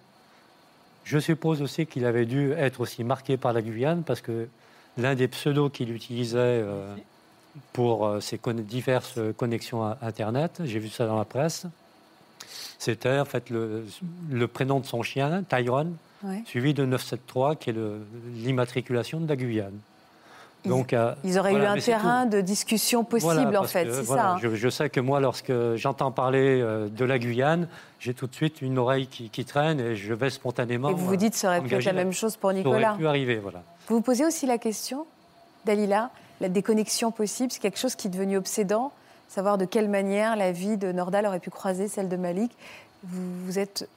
Je suppose aussi qu'il avait dû être aussi marqué par la Guyane parce que l'un des pseudos qu'il utilisait euh, pour euh, ses diverses connexions à Internet, j'ai vu ça dans la presse, c'était en fait le, le prénom de son chien, Tyrone, Suivi de 973, qui est l'immatriculation de la Guyane. Ils- Donc, euh, Ils auraient voilà, eu un terrain de discussion possible, Voilà, en fait, c'est voilà, ça. hein. Je, je sais que moi, lorsque j'entends parler euh, de la Guyane, j'ai tout de suite une oreille qui, qui traîne et je vais spontanément. Et vous vous dites, ça aurait pu être la même chose pour ça aurait Nicolas. pu arriver, voilà. Vous vous posez aussi la question, Dalila, la déconnexion possible, c'est quelque chose qui est devenu obsédant, savoir de quelle manière la vie de Nordal aurait pu croiser celle de Malik. Vous, vous êtes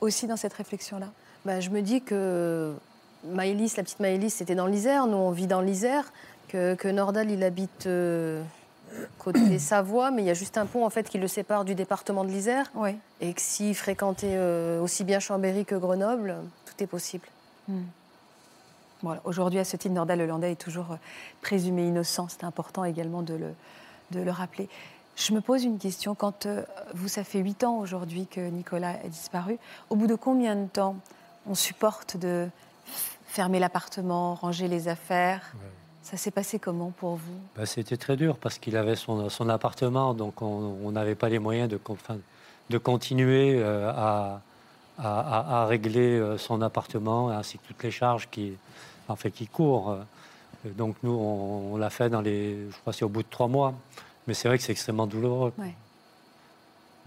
aussi dans cette réflexion-là? Ben, je me dis que Maëlys, la petite Maëlys, c'était dans l'Isère. Nous, on vit dans l'Isère. Que, que Nordal, il habite euh, côté <clears throat> Savoie, mais il y a juste un pont en fait qui le sépare du département de l'Isère. Oui. Et que s'il fréquentait euh, aussi bien Chambéry que Grenoble, tout est possible. Voilà. Aujourd'hui, à ce titre, Nordal Lelandais est toujours euh, présumé innocent. C'est important également de le, de le rappeler. Je me pose une question. Quand euh, vous, ça fait huit ans aujourd'hui que Nicolas a disparu, au bout de combien de temps on supporte de fermer l'appartement, ranger les affaires Ça s'est passé comment pour vous? Bah, C'était très dur parce qu'il avait son, son appartement, donc on n'avait pas les moyens de, con- enfin, de continuer euh, à, à- à- à régler euh, son appartement ainsi que toutes les charges qui, en fait, qui courent. euh. Donc nous, on, on l'a fait dans les, je crois, que c'est au bout de trois mois. Mais c'est vrai que c'est extrêmement douloureux. Ouais.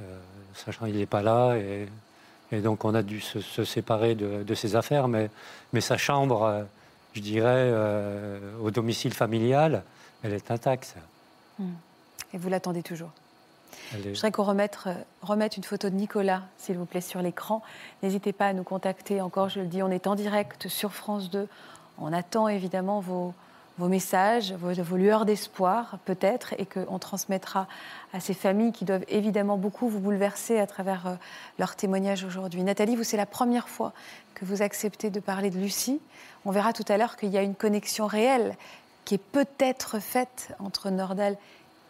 Euh, sachant qu'il n'est pas là et, et donc on a dû se, se séparer de, de ses affaires, mais, mais sa chambre, euh, je dirais, euh, au domicile familial, elle est intacte. Et vous l'attendez toujours est- Je voudrais qu'on remette, euh, remette une photo de Nicolas, s'il vous plaît, sur l'écran. N'hésitez pas à nous contacter. Encore, je le dis, on est en direct sur France 2. On attend évidemment vos, vos messages, vos, lueurs d'espoir, peut-être, et qu'on transmettra à ces familles qui doivent évidemment beaucoup vous bouleverser à travers euh, leur témoignage aujourd'hui. Nathalie, vous, c'est la première fois que vous acceptez de parler de Lucie. On verra tout à l'heure qu'il y a une connexion réelle qui est peut-être faite entre Nordal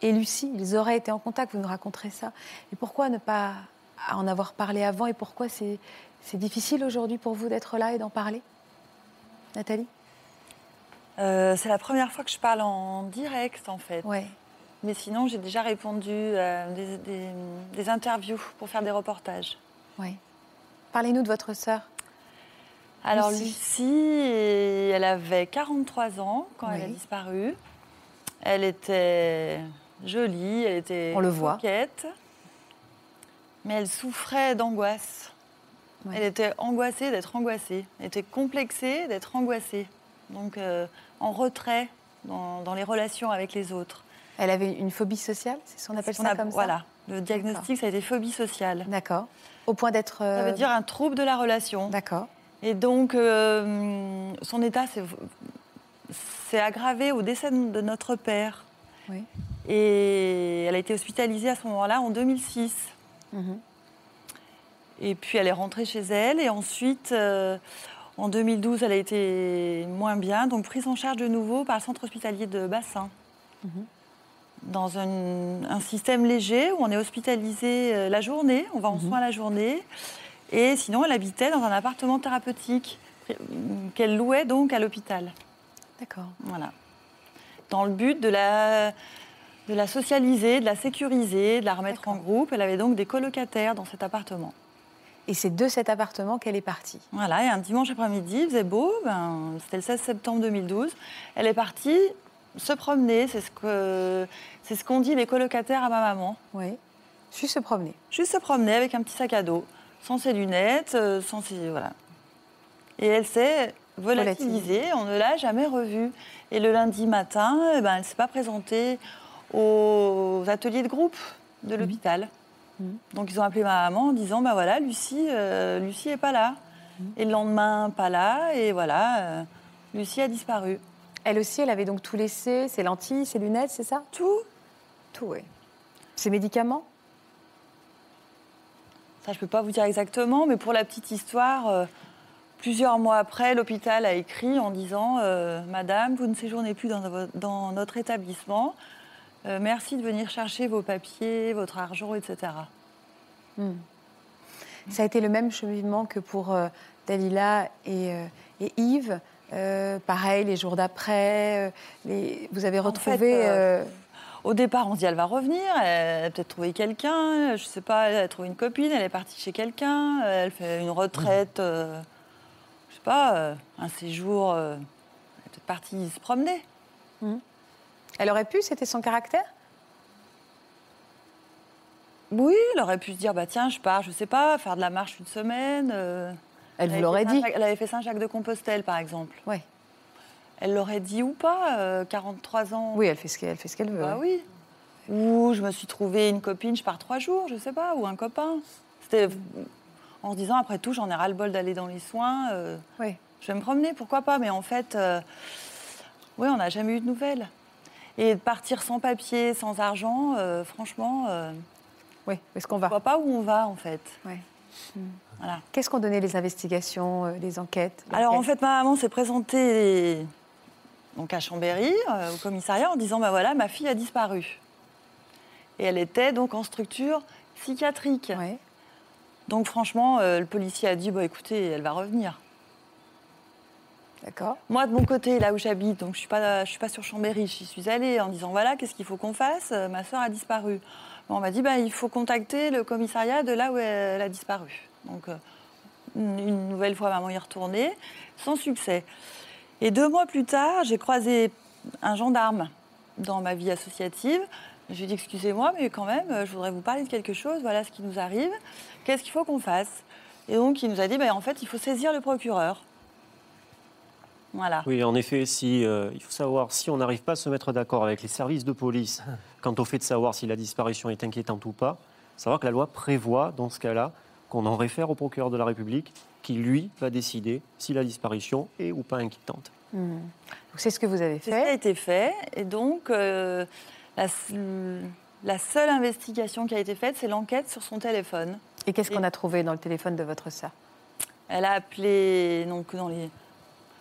et Lucie. Ils auraient été en contact, vous nous raconterez ça. Et pourquoi ne pas en avoir parlé avant et pourquoi c'est difficile aujourd'hui pour vous d'être là et d'en parler? Nathalie? Euh, c'est la première fois que je parle en direct, en fait. Ouais. Mais sinon, j'ai déjà répondu à des, des- des interviews pour faire des reportages. ouais. Parlez-nous de votre sœur. Alors, Lucie. Lucie, elle avait 43 ans quand elle a Oui. disparu. Elle était jolie, elle était On le voit. Mais elle souffrait d'angoisse. Elle était angoissée d'être angoissée. Elle était complexée d'être angoissée. Donc, euh, en retrait dans, dans les relations avec les autres. Elle avait une phobie sociale, c'est ce qu'on appelle On ça a- comme Voilà. Le diagnostic, ça a été phobie sociale. ça D'accord. Au point d'être. Ça euh, veut dire un trouble de la relation. D'accord. Et donc, euh, son état s'est- s'est aggravé au décès de notre père. Oui. Et elle a été hospitalisée à ce moment-là en 2006. Mhm. Et puis elle est rentrée chez elle. Et ensuite, euh, en 2012, elle a été moins bien, donc prise en charge de nouveau par le centre hospitalier de Bassin. Dans un, un système léger où on est hospitalisé euh, la journée, on va en soins la journée. Et sinon, elle habitait dans un appartement thérapeutique euh, qu'elle louait donc à l'hôpital. D'accord. Voilà. Dans le but de la, de la socialiser, de la sécuriser, de la remettre en groupe. Elle avait donc des colocataires dans cet appartement. Et c'est de cet appartement qu'elle est partie. Voilà, et un dimanche après-midi, il faisait beau, ben, c'était le 16 septembre 2012. Elle est partie se promener, c'est ce que c'est ce qu'ont dit les colocataires à ma maman. Oui. Juste se promener. Juste se promener avec un petit sac à dos, sans ses lunettes, euh, sans ses. Voilà. Et elle s'est volatilisée, on ne l'a jamais revue. Et le lundi matin, eh ben, elle ne s'est pas présentée aux ateliers de groupe de l'hôpital. Donc ils ont appelé ma maman en disant ben voilà, Lucie, euh, Lucie est pas là. Et le lendemain, pas là. Et voilà, euh, Lucie a disparu. Elle aussi, elle avait donc tout laissé, ses lentilles, ses lunettes, c'est ça? Tout Tout, oui. Ses médicaments? Ça, je peux pas vous dire exactement, mais pour la petite histoire, euh, plusieurs mois après, l'hôpital a écrit en disant Madame, vous ne séjournez plus dans, dans notre établissement. Euh, merci de venir chercher vos papiers, votre argent, etc. Ça a été le même cheminement que pour euh, Dalila et, euh, et Yves. Euh, pareil, les jours d'après, euh, les- vous avez retrouvé. fait, Au départ, on se dit elle va revenir, elle a peut-être trouvé quelqu'un, je sais pas, elle a trouvé une copine, elle est partie chez quelqu'un, elle fait une retraite, euh, je sais pas, un séjour, euh, elle est peut-être partie se promener. Elle aurait pu, c'était son caractère? Oui, elle aurait pu se dire bah tiens, je pars, je sais pas, faire de la marche une semaine. euh, Elle vous l'aurait dit. Elle avait fait Saint-Jacques-de-Compostelle, par exemple. Oui. Elle l'aurait dit ou pas, euh, 43 ans? Oui, elle fait ce qu'elle fait ce qu'elle veut. Bah oui. oui. Ou je me suis trouvé une copine, je pars trois jours, je sais pas, ou un copain. C'était en se disant après tout, j'en ai ras le bol d'aller dans les soins. euh, Oui. je vais me promener, pourquoi pas. Mais en fait, euh, oui, on n'a jamais eu de nouvelles. Et de partir sans papier, sans argent, euh, franchement, euh, Oui, où est-ce qu'on on va voit pas où on va en fait. Ouais. Voilà. Qu'est-ce qu'ont donné les investigations, euh, les enquêtes Alors en fait, ma maman s'est présentée donc à Chambéry, euh, au commissariat, en disant bah voilà, ma fille a disparu. Et elle était donc en structure psychiatrique. Ouais. Donc franchement, le policier a dit bah écoutez, elle va revenir. D'accord. Moi de mon côté, là où j'habite, donc je suis suis pas sur Chambéry, j'y suis allée en disant voilà, qu'est-ce qu'il faut qu'on fasse? Ma sœur a disparu. On m'a dit bah il faut contacter le commissariat de là où elle a disparu. Donc euh, une nouvelle fois, maman y est retournée, sans succès. Et deux mois plus tard, j'ai croisé un gendarme dans ma vie associative. Je lui ai dit excusez-moi, mais quand même, je voudrais vous parler de quelque chose. Voilà ce qui nous arrive. Qu'est-ce qu'il faut qu'on fasse? Et donc il nous a dit bah, en fait, il faut saisir le procureur. Voilà. Oui, en effet, si, euh, il faut savoir si on n'arrive pas à se mettre d'accord avec les services de police <laughs> quant au fait de savoir si la disparition est inquiétante ou pas, savoir que la loi prévoit, dans ce cas-là, qu'on en réfère au procureur de la République, qui, lui, va décider si la disparition est ou pas inquiétante. Donc, C'est ce que vous avez C'est ce qui a fait. été fait. Et donc, euh, la seule investigation qui a été faite, c'est l'enquête sur son téléphone. Et qu'est-ce qu'on a trouvé dans le téléphone de votre sœur? Elle a appelé, donc dans les.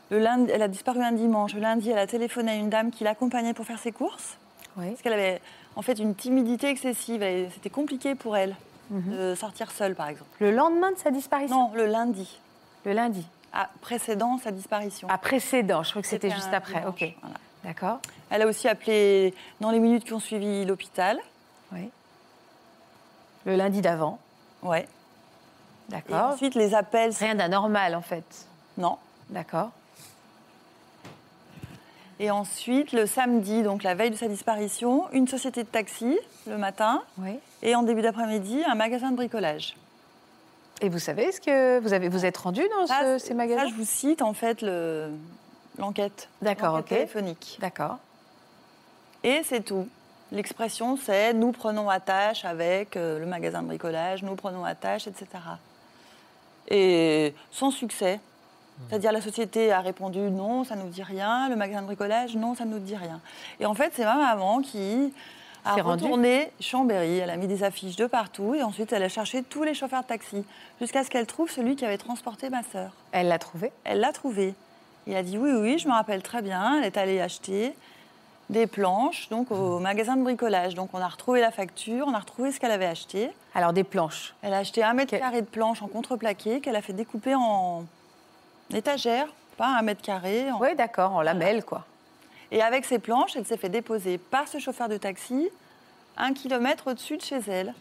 Le lundi, elle a disparu un dimanche. Le lundi, elle a téléphoné à une dame qui l'accompagnait pour faire ses courses. Oui. Parce qu'elle avait en fait une timidité excessive. et C'était compliqué pour elle de sortir seule, par exemple. Le lendemain de sa disparition? Non, le lundi, Le lundi. à- précédant sa disparition. Ah, précédent, je crois que c'était juste après. dimanche, Ok. voilà. D'accord. Elle a aussi appelé dans les minutes qui ont suivi l'hôpital. Oui. Le lundi d'avant. Ouais. Et D'accord. ensuite, les appels. Rien d'anormal en fait. Non. D'accord. Et ensuite, le samedi, donc la veille de sa disparition, une société de taxi le matin Oui. et en début d'après-midi, un magasin de bricolage. Et vous savez ce que vous avez vous êtes rendu dans ce- c'est- ces magasins? Ça, je vous cite en fait le- l'enquête. D'accord, L'enquête ok. téléphonique. D'accord. Et c'est tout. L'expression, c'est nous prenons attache avec euh, le magasin de bricolage, nous prenons attache, etc. Et sans succès. C'est-à-dire la société a répondu non, ça ne nous dit rien. Le magasin de bricolage, non, ça ne nous dit rien. Et en fait, c'est ma maman qui a retourné Chambéry. Elle a mis des affiches de partout et ensuite elle a cherché tous les chauffeurs de taxi jusqu'à ce qu'elle trouve celui qui avait transporté ma sœur. Elle l'a trouvé? Elle l'a trouvé. Il a dit oui, oui, je me rappelle très bien. Elle est allée acheter des planches donc au magasin de bricolage. Donc on a retrouvé la facture, on a retrouvé ce qu'elle avait acheté. Alors des planches? Elle a acheté un mètre carré de planches en contreplaqué qu'elle a fait découper en étagère, pas un mètre carré. en- Oui, d'accord, en lamelles, quoi. Et avec ces planches, elle s'est fait déposer par ce chauffeur de taxi un kilomètre au-dessus de chez elle.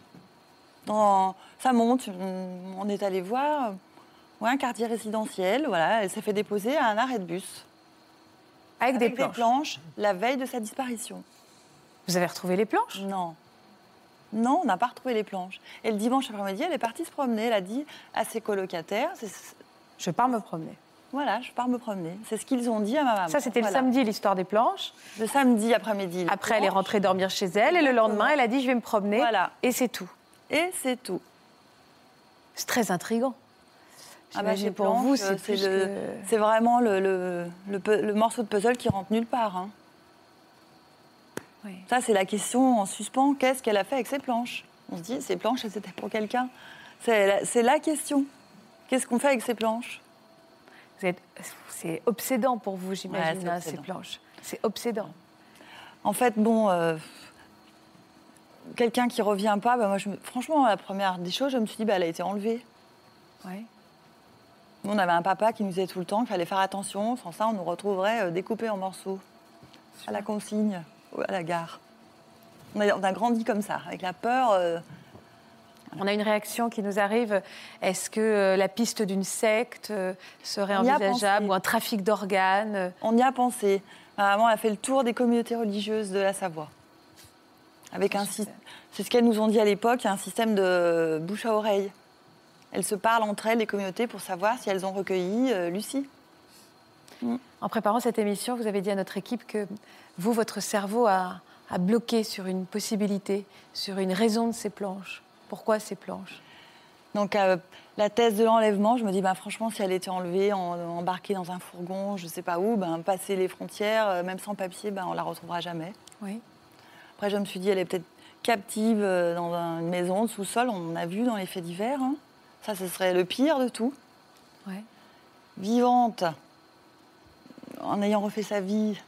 Dans, ça monte, on- est allé voir ouais, un quartier résidentiel. Voilà, elle s'est fait déposer à un arrêt de bus. Avec, des Avec planches. la veille de sa disparition. Vous avez retrouvé les planches? Non. Non, on n'a pas retrouvé les planches. Et le dimanche après-midi, elle est partie se promener. Elle a dit à ses colocataires, Je pars me promener. voilà, je pars me promener. C'est ce qu'ils ont dit à ma maman. Ça, c'était le samedi, l'histoire des planches. Le samedi après-midi. Après, elle est rentrée dormir chez elle. Et le lendemain, elle a dit, je vais me promener. Voilà. Et c'est tout. Et c'est tout. C'est très intriguant. Ah bah, pour planches, vous, euh, c'est que- vraiment le, le- le pu- le morceau de puzzle qui rentre nulle part. hein. Oui. Ça, c'est la question en suspens. Qu'est-ce qu'elle a fait avec ces planches? On se dit, ces planches, c'était pour quelqu'un. C'est la, c'est la question. Qu'est-ce qu'on fait avec ces planches? C'est obsédant pour vous, j'imagine, Ouais, hein, ces planches. C'est obsédant. En fait, bon, euh, quelqu'un qui revient pas, bah, moi, je me- franchement, la première des choses, je me suis dit, bah, elle a été enlevée. Ouais. Nous, on avait un papa qui nous disait tout le temps qu'il fallait faire attention, sans ça, on nous retrouverait euh, découpés en morceaux, à la consigne, ou à la gare. On a, on a grandi comme ça, avec la peur. euh, On a une réaction qui nous arrive. Est-ce que euh, la piste d'une secte euh, serait envisageable ou un trafic d'organes euh, on y a pensé. Ma maman a fait le tour des communautés religieuses de la Savoie. Avec un syst- C'est ce qu'elles nous ont dit à l'époque, un système de bouche à oreille. Elles se parlent entre elles, les communautés, pour savoir si elles ont recueilli euh, Lucie. En préparant cette émission, vous avez dit à notre équipe que vous, votre cerveau a, a bloqué sur une possibilité, sur une raison de ces planches. Pourquoi ces planches? Donc euh, la thèse de l'enlèvement, je me dis, bah, franchement, si elle était enlevée, en- embarquée dans un fourgon, je ne sais pas où, ben, passer les frontières, euh, même sans papier, ben, on la retrouvera jamais. Oui. Après, je me suis dit, elle est peut-être captive euh, dans un- une maison de sous-sol, on a vu dans les faits divers. hein. Ça, ce serait le pire de tout. Ouais. Vivante, en ayant refait sa vie.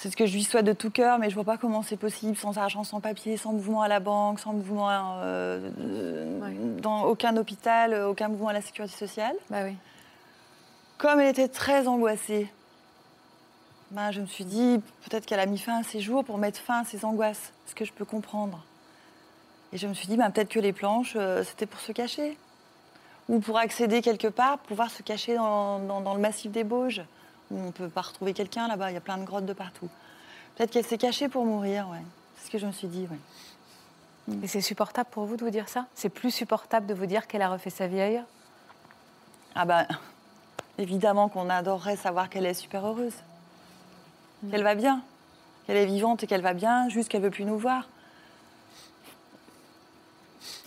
C'est ce que je lui souhaite de tout cœur, mais je vois pas comment c'est possible sans argent, sans papier, sans mouvement à la banque, sans mouvement euh, Ouais. dans aucun hôpital, aucun mouvement à la sécurité sociale. Bah oui. Comme elle était très angoissée, ben, je me suis dit peut-être qu'elle a mis fin à ses jours pour mettre fin à ses angoisses, ce que je peux comprendre. Et je me suis dit ben, peut-être que les planches, euh, c'était pour se cacher. Ou pour accéder quelque part, pouvoir se cacher dans, dans- dans le massif des Bauges, où on ne peut pas retrouver quelqu'un là-bas, il y a plein de grottes de partout. Peut-être qu'elle s'est cachée pour mourir, ouais. C'est ce que je me suis dit, ouais. Et c'est supportable pour vous de vous dire ça? C'est plus supportable de vous dire qu'elle a refait sa vie ailleurs? Ah ben, <laughs> évidemment qu'on adorerait savoir qu'elle est super heureuse. Qu'elle va bien. Qu'elle est vivante et qu'elle va bien, juste qu'elle ne veut plus nous voir.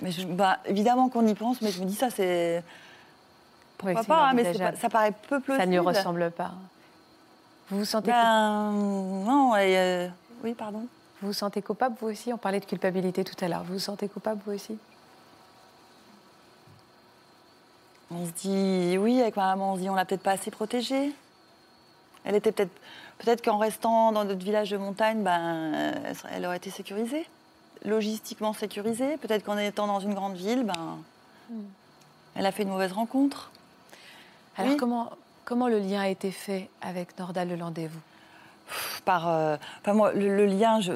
Mais je- bah, évidemment qu'on y pense, mais je me dis ça, c'est. Pourquoi pas, hein, mais pas- ça paraît peu plausible. Ça ne lui ressemble pas. Vous vous sentez, Ben, non, euh, oui, pardon. vous vous sentez coupable, vous aussi? On parlait de culpabilité tout à l'heure. Vous vous sentez coupable, vous aussi? On se dit, oui, avec ma maman, on se dit, on l'a peut-être pas assez protégée. Elle était peut-être, peut-être qu'en restant dans notre village de montagne, ben, elle serait- elle aurait été sécurisée, logistiquement sécurisée. Peut-être qu'en étant dans une grande ville, ben, elle a fait une mauvaise rencontre. Alors Oui. comment, comment le lien a été fait avec Nordal Lelandais, vous Par, euh, enfin, moi, le, le lien, je,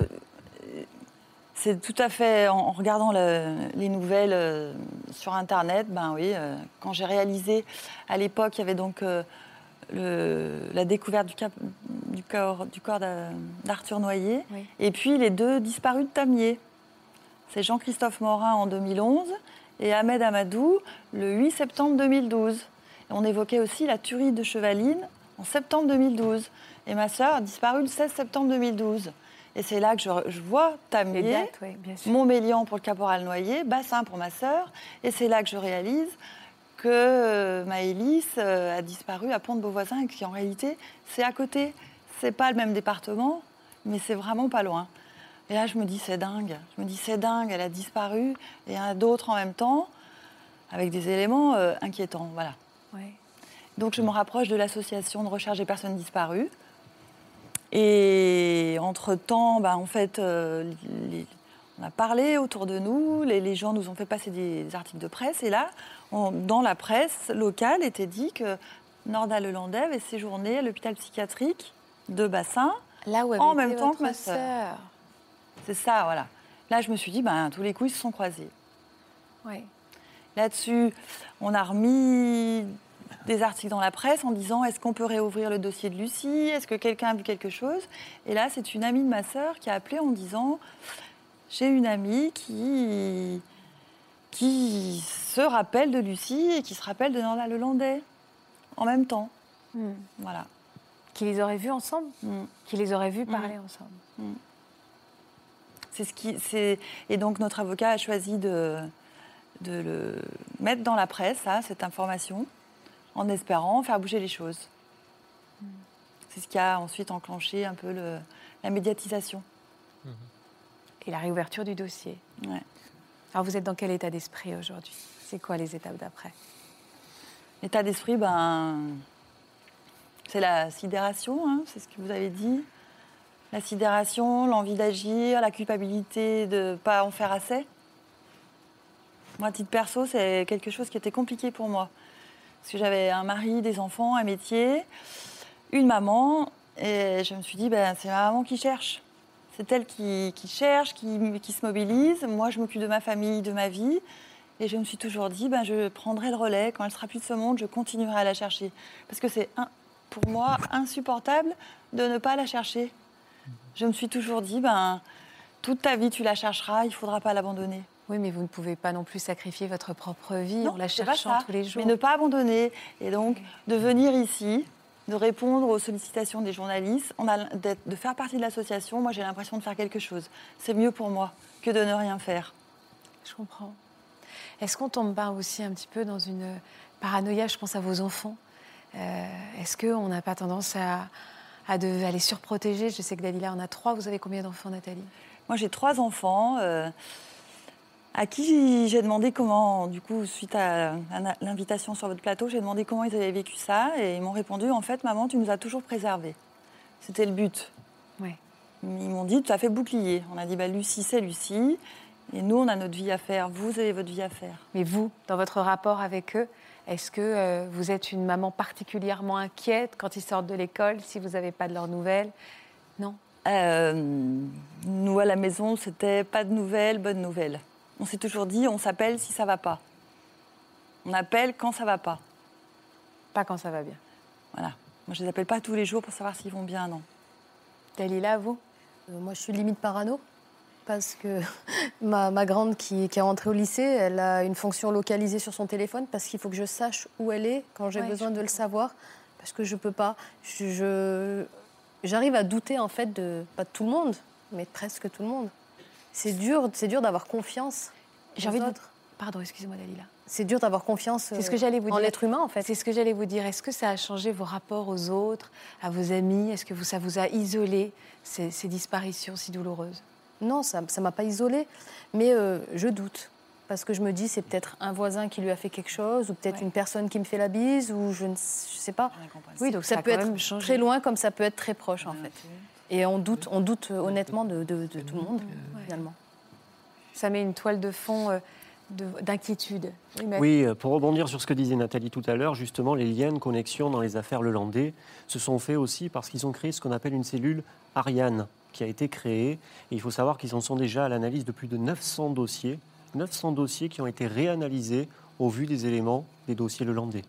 c'est tout à fait en, en regardant le- les nouvelles euh, sur Internet. Ben oui, euh, quand j'ai réalisé, à l'époque, il y avait donc le- la découverte du, cap- du corps, du corps d'A- d'Arthur Noyer, Oui. et puis les deux disparus de Tamier. C'est Jean-Christophe Morin en 2011 et Ahmed Amadou le 8 septembre 2012. On évoquait aussi la tuerie de Chevaline en septembre 2012. Et ma sœur a disparu le 16 septembre 2012. Et c'est là que je, je vois Tamier, oui. Montmélian pour le caporal Noyer, Bassin pour ma sœur. Et c'est là que je réalise que euh, Maëlys euh, a disparu à Pont-de-Beauvoisin et qu'en réalité, c'est à côté. C'est pas le même département, mais c'est vraiment pas loin. Et là, je me dis, c'est dingue. Je me dis, c'est dingue, elle a disparu. Et il y en a d'autres en même temps, avec des éléments euh, inquiétants. Voilà. Ouais. Donc, je me rapproche de l'association de recherche des personnes disparues. Et entre-temps, bah, en fait, euh, les- on a parlé autour de nous, les, les gens nous ont fait passer des articles de presse. Et là, on- dans la presse locale, était dit que Norda Lelandais avait séjourné à l'hôpital psychiatrique de Bassin. Là où avait En été même temps que ma sœur. C'est ça, voilà. Là, je me suis dit, ben, tous les coups, ils se sont croisés. Ouais. Là-dessus, on a remis des articles dans la presse en disant est-ce qu'on peut réouvrir le dossier de Lucie? Est-ce que quelqu'un a vu quelque chose? Et là, c'est une amie de ma sœur qui a appelé en disant j'ai une amie qui, qui se rappelle de Lucie et qui se rappelle de Norda Lelandais en même temps. Hmm. Voilà. Qui les aurait vus ensemble? Mm. Qui les aurait vus parler ensemble? C'est ce qui, c'est... Et donc notre avocat a choisi de, de le mettre dans la presse, ça, cette information, en espérant faire bouger les choses. C'est ce qui a ensuite enclenché un peu le- la médiatisation. Et la réouverture du dossier. Ouais. Alors vous êtes dans quel état d'esprit aujourd'hui? C'est quoi les étapes d'après? L'état d'esprit, ben, c'est la sidération, hein, c'est ce que vous avez dit. La sidération, l'envie d'agir, la culpabilité de ne pas en faire assez. Moi, à titre perso, c'est quelque chose qui était compliqué pour moi. Parce que j'avais un mari, des enfants, un métier, une maman, et je me suis dit, ben, c'est ma maman qui cherche. C'est elle qui, cherche, qui, se mobilise. Moi, je m'occupe de ma famille, de ma vie. Et je me suis toujours dit, ben, je prendrai le relais. Quand elle sera plus de ce monde, je continuerai à la chercher. Parce que c'est, pour moi, insupportable de ne pas la chercher. Je me suis toujours dit, ben, toute ta vie, tu la chercheras, il ne faudra pas l'abandonner. Oui, mais vous ne pouvez pas non plus sacrifier votre propre vie Non, en la pas cherchant ça. tous les jours. Mais ne pas abandonner. Et donc, de venir ici, de répondre aux sollicitations des journalistes, on a, de faire partie de l'association, moi, j'ai l'impression de faire quelque chose. C'est mieux pour moi que de ne rien faire. Je comprends. Est-ce qu'on tombe pas aussi un petit peu dans une paranoïa Je pense à vos enfants. Euh, Est-ce qu'on n'a pas tendance à, à, de- à les surprotéger? Je sais que Dalila en a trois. Vous avez combien d'enfants, Nathalie? Moi, j'ai trois enfants euh, à qui j'ai demandé comment, du coup, suite à l'invitation sur votre plateau, j'ai demandé comment ils avaient vécu ça. Et ils m'ont répondu, en fait, maman, tu nous as toujours préservés. C'était le but. Oui. Ils m'ont dit, tu as fait bouclier. On a dit, bah, Lucie, c'est Lucie. Et nous, on a notre vie à faire. Vous avez votre vie à faire. Mais vous, dans votre rapport avec eux, est-ce que euh, vous êtes une maman particulièrement inquiète quand ils sortent de l'école, si vous n'avez pas de leurs nouvelles? Non? Euh, nous, à la maison, c'était pas de nouvelles, bonnes nouvelles. On s'est toujours dit, on s'appelle si ça va pas. On appelle quand ça va pas. Pas quand ça va bien. Voilà. Moi, je les appelle pas tous les jours pour savoir s'ils vont bien, non. Dalila, vous? Euh, Moi, je suis limite parano. Parce que <laughs> ma, ma grande qui, qui est rentrée au lycée, elle a une fonction localisée sur son téléphone parce qu'il faut que je sache où elle est quand j'ai Ouais, besoin de le savoir. Parce que je peux pas. Je- je- J'arrive à douter en fait de, pas de tout le monde, mais de presque tout le monde. C'est dur, c'est dur d'avoir confiance. J'ai envie de vous- autres. Pardon, excusez-moi, Dalila. C'est dur d'avoir confiance C'est ce euh, que j'allais vous en l'être humain en fait. C'est ce que j'allais vous dire. Est-ce que ça a changé vos rapports aux autres, à vos amis? Est-ce que vous, ça vous a isolé, ces, ces disparitions si douloureuses? Non, ça ne m'a pas isolée, mais euh, je doute. Parce que je me dis, c'est peut-être un voisin qui lui a fait quelque chose, ou peut-être Ouais. une personne qui me fait la bise, ou je ne je sais pas. Oui, donc ça peut être très loin comme ça peut être très proche, en fait. Et on doute, on doute honnêtement de, de- de tout le monde, finalement. Ça met une toile de fond euh, de- d'inquiétude. Oui, euh, pour rebondir sur ce que disait Nathalie tout à l'heure, justement, les liens de connexion dans les affaires Lelandais se sont faits aussi parce qu'ils ont créé ce qu'on appelle une cellule Ariane qui a été créée. Et il faut savoir qu'ils en sont déjà à l'analyse de plus de 900 dossiers. 900 dossiers qui ont été réanalysés au vu des éléments des dossiers Lelandais.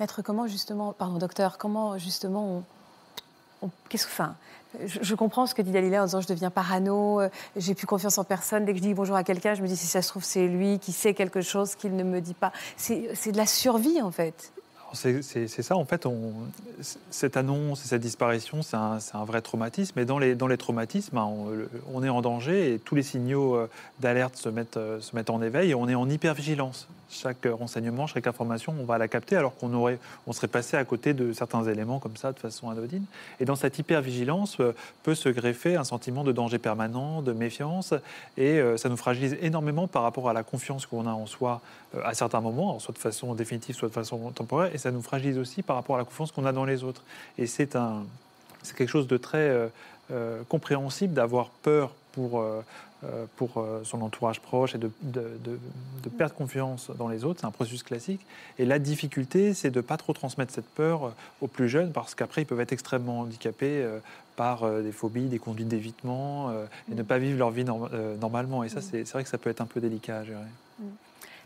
Maître, comment justement, pardon, docteur, comment justement on. Qu'est-ce que. Enfin, je, je comprends ce que dit Dalila en disant je deviens parano, euh, j'ai plus confiance en personne. Dès que je dis bonjour à quelqu'un, je me dis si ça se trouve, c'est lui qui sait quelque chose qu'il ne me dit pas. C'est de la survie en fait. C'est ça, en fait, cette annonce et cette disparition, c'est un, un vrai traumatisme. Et dans les, dans les traumatismes, hein, on est en danger et tous les signaux euh, d'alerte se mettent, euh, se mettent en éveil et on est en hypervigilance. Chaque renseignement, chaque information, on va la capter alors qu'on aurait, on serait passé à côté de certains éléments comme ça de façon anodine. Et dans cette hypervigilance euh, peut se greffer un sentiment de danger permanent, de méfiance et euh, ça nous fragilise énormément par rapport à la confiance qu'on a en soi euh, à certains moments, soit de façon définitive, soit de façon temporaire, et ça nous fragilise aussi par rapport à la confiance qu'on a dans les autres. Et c'est un, c'est quelque chose de très euh, compréhensible d'avoir peur pour, pour euh, son entourage proche et de, de, de- de perdre confiance dans les autres. C'est un processus classique. Et la difficulté, c'est de ne pas trop transmettre cette peur euh, aux plus jeunes, parce qu'après, ils peuvent être extrêmement handicapés euh, par euh, des phobies, des conduites d'évitement, euh, et ne pas vivre leur vie norm- euh, normalement. Et ça, c'est c'est vrai que ça peut être un peu délicat à gérer.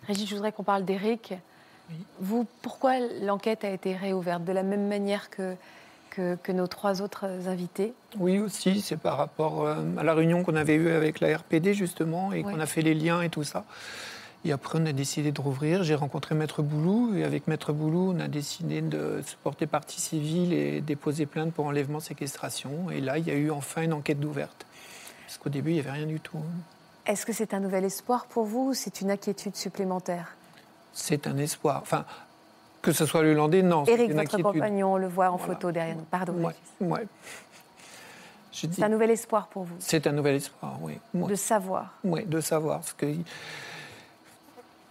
Régis, je voudrais qu'on parle d'Éric. Vous, pourquoi l'enquête a été réouverte? De la même manière que, que, que nos trois autres invités Oui, aussi, c'est par rapport euh, à la réunion qu'on avait eue avec la RPD, justement, et Ouais. qu'on a fait les liens et tout ça. Et après, on a décidé de rouvrir. J'ai rencontré Maître Boulou, et avec Maître Boulou, on a décidé de se porter partie civile et déposer plainte pour enlèvement, séquestration. Et là, il y a eu enfin une enquête d'ouverte. Parce qu'au début, il n'y avait rien du tout. Est-ce que c'est un nouvel espoir pour vous ou c'est une inquiétude supplémentaire? C'est un espoir. Enfin, que ce soit le Landais, non. une votre inquiétude. compagnon, on le voit en Voilà. photo derrière nous. Pardon. Ouais, ouais. C'est un nouvel espoir pour vous C'est un nouvel espoir, oui. De savoir. Oui, de savoir. Parce que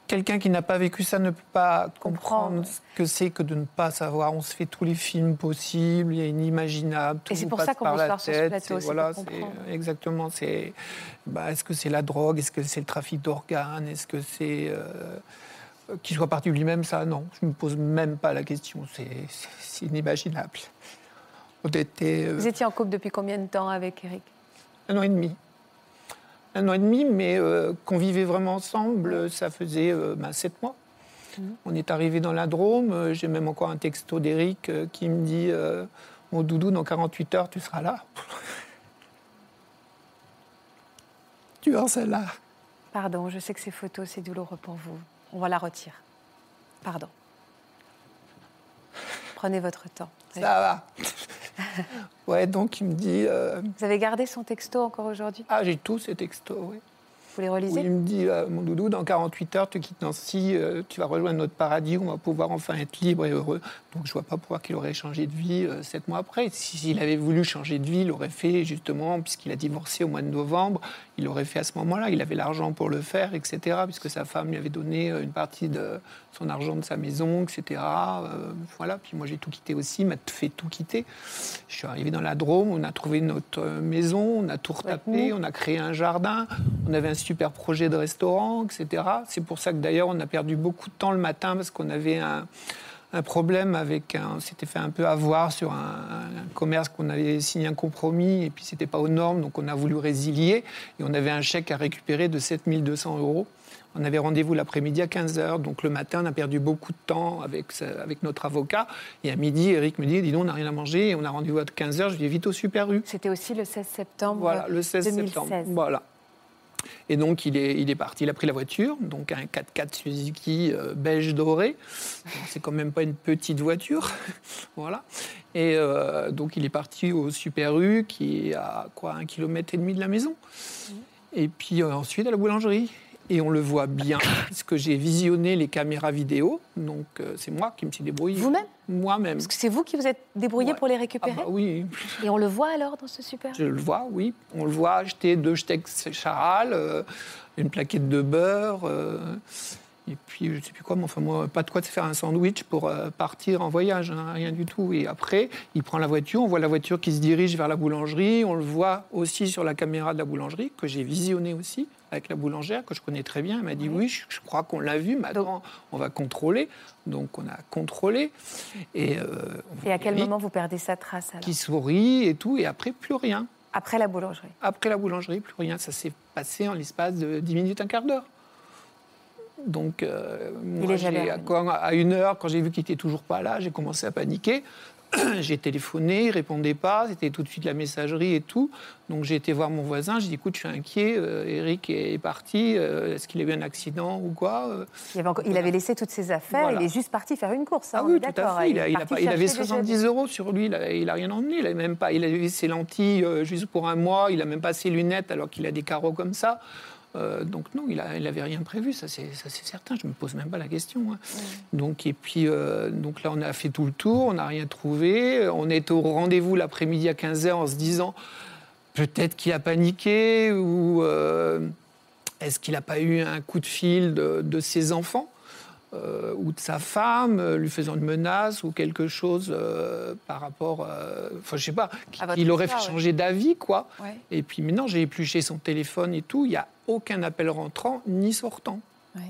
quelqu'un qui n'a pas vécu ça ne peut pas Comprendre. comprendre ce que c'est que de ne pas savoir. On se fait tous les films possibles, il y a inimaginable. Tout Et c'est pour passe ça qu'on par veut la se voir sur ce tête, plateau, Voilà, c'est exactement. C'est bah, est-ce que c'est la drogue Est-ce que c'est le trafic d'organes Est-ce que c'est euh, qu'il soit parti lui-même Ça, non. Je ne me pose même pas la question. C'est inimaginable. On était euh, Vous étiez en couple depuis combien de temps avec Éric un an et demi. Un an et demi, mais euh, qu'on vivait vraiment ensemble, ça faisait euh, ben, sept mois. Mhm. On est arrivé dans la Drôme. euh, J'ai même encore un texto d'Éric euh, qui me dit euh, Mon doudou, dans 48 heures, tu seras là. <laughs> tu vois celle-là. Pardon, je sais que ces photos, c'est douloureux pour vous. On va la retirer. Pardon. Prenez votre temps. Ça va. <laughs> ouais, donc il me dit euh, Vous avez gardé son texto encore aujourd'hui? Ah, j'ai tous ces textos, oui. Vous les Où relisez il me dit, euh, mon doudou, dans 48 heures, tu quittes Nancy, euh, tu vas rejoindre notre paradis, on va pouvoir enfin être libre et heureux. Donc je vois pas pourquoi qu'il aurait changé de vie euh, sept mois après. Si- S'il avait voulu changer de vie, il l'aurait fait justement, puisqu'il a divorcé au mois de novembre, il l'aurait fait à ce moment-là. Il avait l'argent pour le faire, etc. Puisque sa femme lui avait donné une partie de son argent de sa maison, etc. Euh, voilà, puis moi j'ai tout quitté aussi, m'a fait tout quitter. Je suis arrivé dans la Drôme, on a trouvé notre maison, on a tout retapé, on a créé un jardin, on avait un super projet de restaurant, etc. C'est pour ça que d'ailleurs on a perdu beaucoup de temps le matin parce qu'on avait un, un problème avec un, on s'était fait un peu avoir sur un, un commerce qu'on avait signé un compromis et puis c'était pas aux normes, donc on a voulu résilier et on avait un chèque à récupérer de 7200 euros. On avait rendez-vous l'après-midi à 15h, donc le matin, on a perdu beaucoup de temps avec, avec notre avocat. Et à midi, Eric me dit, dis donc, on n'a rien à manger, et on a rendez-vous à 15h, je vais vite au Super U. C'était aussi le 16 septembre Voilà, le 16 2016. septembre. Voilà. Et donc, il est, il est parti, il a pris la voiture, donc un 4x4 Suzuki euh, beige doré. C'est quand même pas une petite voiture. <laughs> voilà. Et euh, donc, il est parti au Super U, qui est à quoi, un kilomètre et demi de la maison. Et puis euh, ensuite à la boulangerie. Et on le voit bien, puisque j'ai visionné les caméras vidéo. Donc, euh, c'est moi qui me suis débrouillé. Vous-même? Moi-même. Parce que c'est vous qui vous êtes débrouillé Ouais. pour les Ah récupérer bah oui, Et on le voit alors dans ce super je le vois, oui. On le voit acheter deux steaks charal, euh, une plaquette de beurre, euh, et puis je ne sais plus quoi, mais enfin moi, pas de quoi de faire un sandwich pour euh, partir en voyage, hein, rien du tout. Et après, il prend la voiture, on voit la voiture qui se dirige vers la boulangerie, on le voit aussi sur la caméra de la boulangerie, que j'ai visionné aussi avec la boulangère, que je connais très bien. Elle m'a dit oui, je, crois qu'on l'a vu, maintenant on va contrôler. Donc on a contrôlé. Et, euh, Et à quel moment vous perdez sa trace alors? Qui sourit et tout, et après plus rien. Après la boulangerie. Après la boulangerie, plus rien. Ça s'est passé en l'espace de 10 minutes, un quart d'heure. Donc, euh, moi, quand- à une heure, quand j'ai vu qu'il était toujours pas là, j'ai commencé à paniquer. <clears throat> j'ai téléphoné, il répondait pas, c'était tout de suite la messagerie et tout. Donc j'ai été voir mon voisin, j'ai dit écoute, je suis inquiet, euh, Eric est parti, euh, est-ce qu'il a eu un accident ou quoi euh? Il avait, encore- il avait laissé toutes ses affaires, Voilà. il est juste parti faire une course. hein, Ah oui, tout à fait. Il, est a- il a parti pas- il avait chercher des 70 jeunes. euros sur lui, il a, il a rien emmené. Il a même pas, il ses lentilles juste pour un mois, il a même pas ses lunettes alors qu'il a des carreaux comme ça. Euh, donc non, il n'avait avait rien prévu, ça c'est certain. Je me pose même pas la question. hein. Donc et puis euh, donc là on a fait tout le tour, on n'a rien trouvé. On est au rendez-vous l'après-midi à 15 h en se disant peut-être qu'il a paniqué ou euh, est-ce qu'il n'a pas eu un coup de fil de, de ses enfants? Euh, ou de sa femme, euh, lui faisant une menace ou quelque chose euh, par rapport, euh, enfin je sais pas, il aurait histoire, ouais. changer d'avis quoi. Ouais. Et puis maintenant j'ai épluché son téléphone et tout, il n'y a aucun appel rentrant ni sortant. Ouais.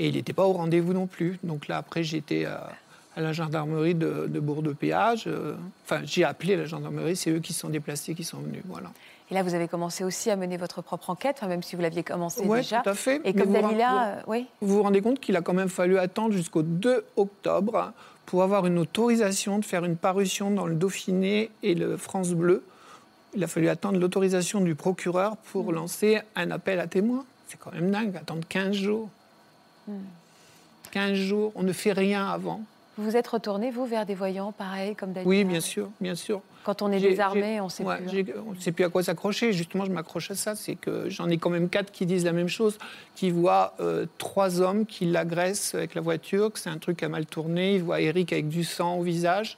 Et il n'était pas au rendez-vous non plus. Donc là après j'étais à, la gendarmerie de, de Bourg-de-Péage. Enfin j'ai appelé la gendarmerie, c'est eux qui se sont déplacés, qui sont venus. Voilà. Et là, vous avez commencé aussi à mener votre propre enquête, enfin, même si vous l'aviez commencé Ouais, déjà. tout à fait. Et Mais comme vous- Dalila, oui. Vous vous rendez compte qu'il a quand même fallu attendre jusqu'au 2 octobre pour avoir une autorisation de faire une parution dans le Dauphiné et le France Bleu. Il a fallu attendre l'autorisation du procureur pour lancer un appel à témoins. C'est quand même dingue, attendre 15 jours. 15 jours, on ne fait rien avant. Vous vous êtes retourné, vous, vers des voyants, pareil, comme Dalila Oui, bien sûr, bien sûr. Quand on est désarmé, on sait ouais, plus. On ne sait plus à quoi s'accrocher. Justement, je m'accroche à ça. C'est que j'en ai quand même quatre qui disent la même chose, qui voient euh, trois hommes qui l'agressent avec la voiture, que c'est un truc à mal tourné. Ils voient Eric avec du sang au visage,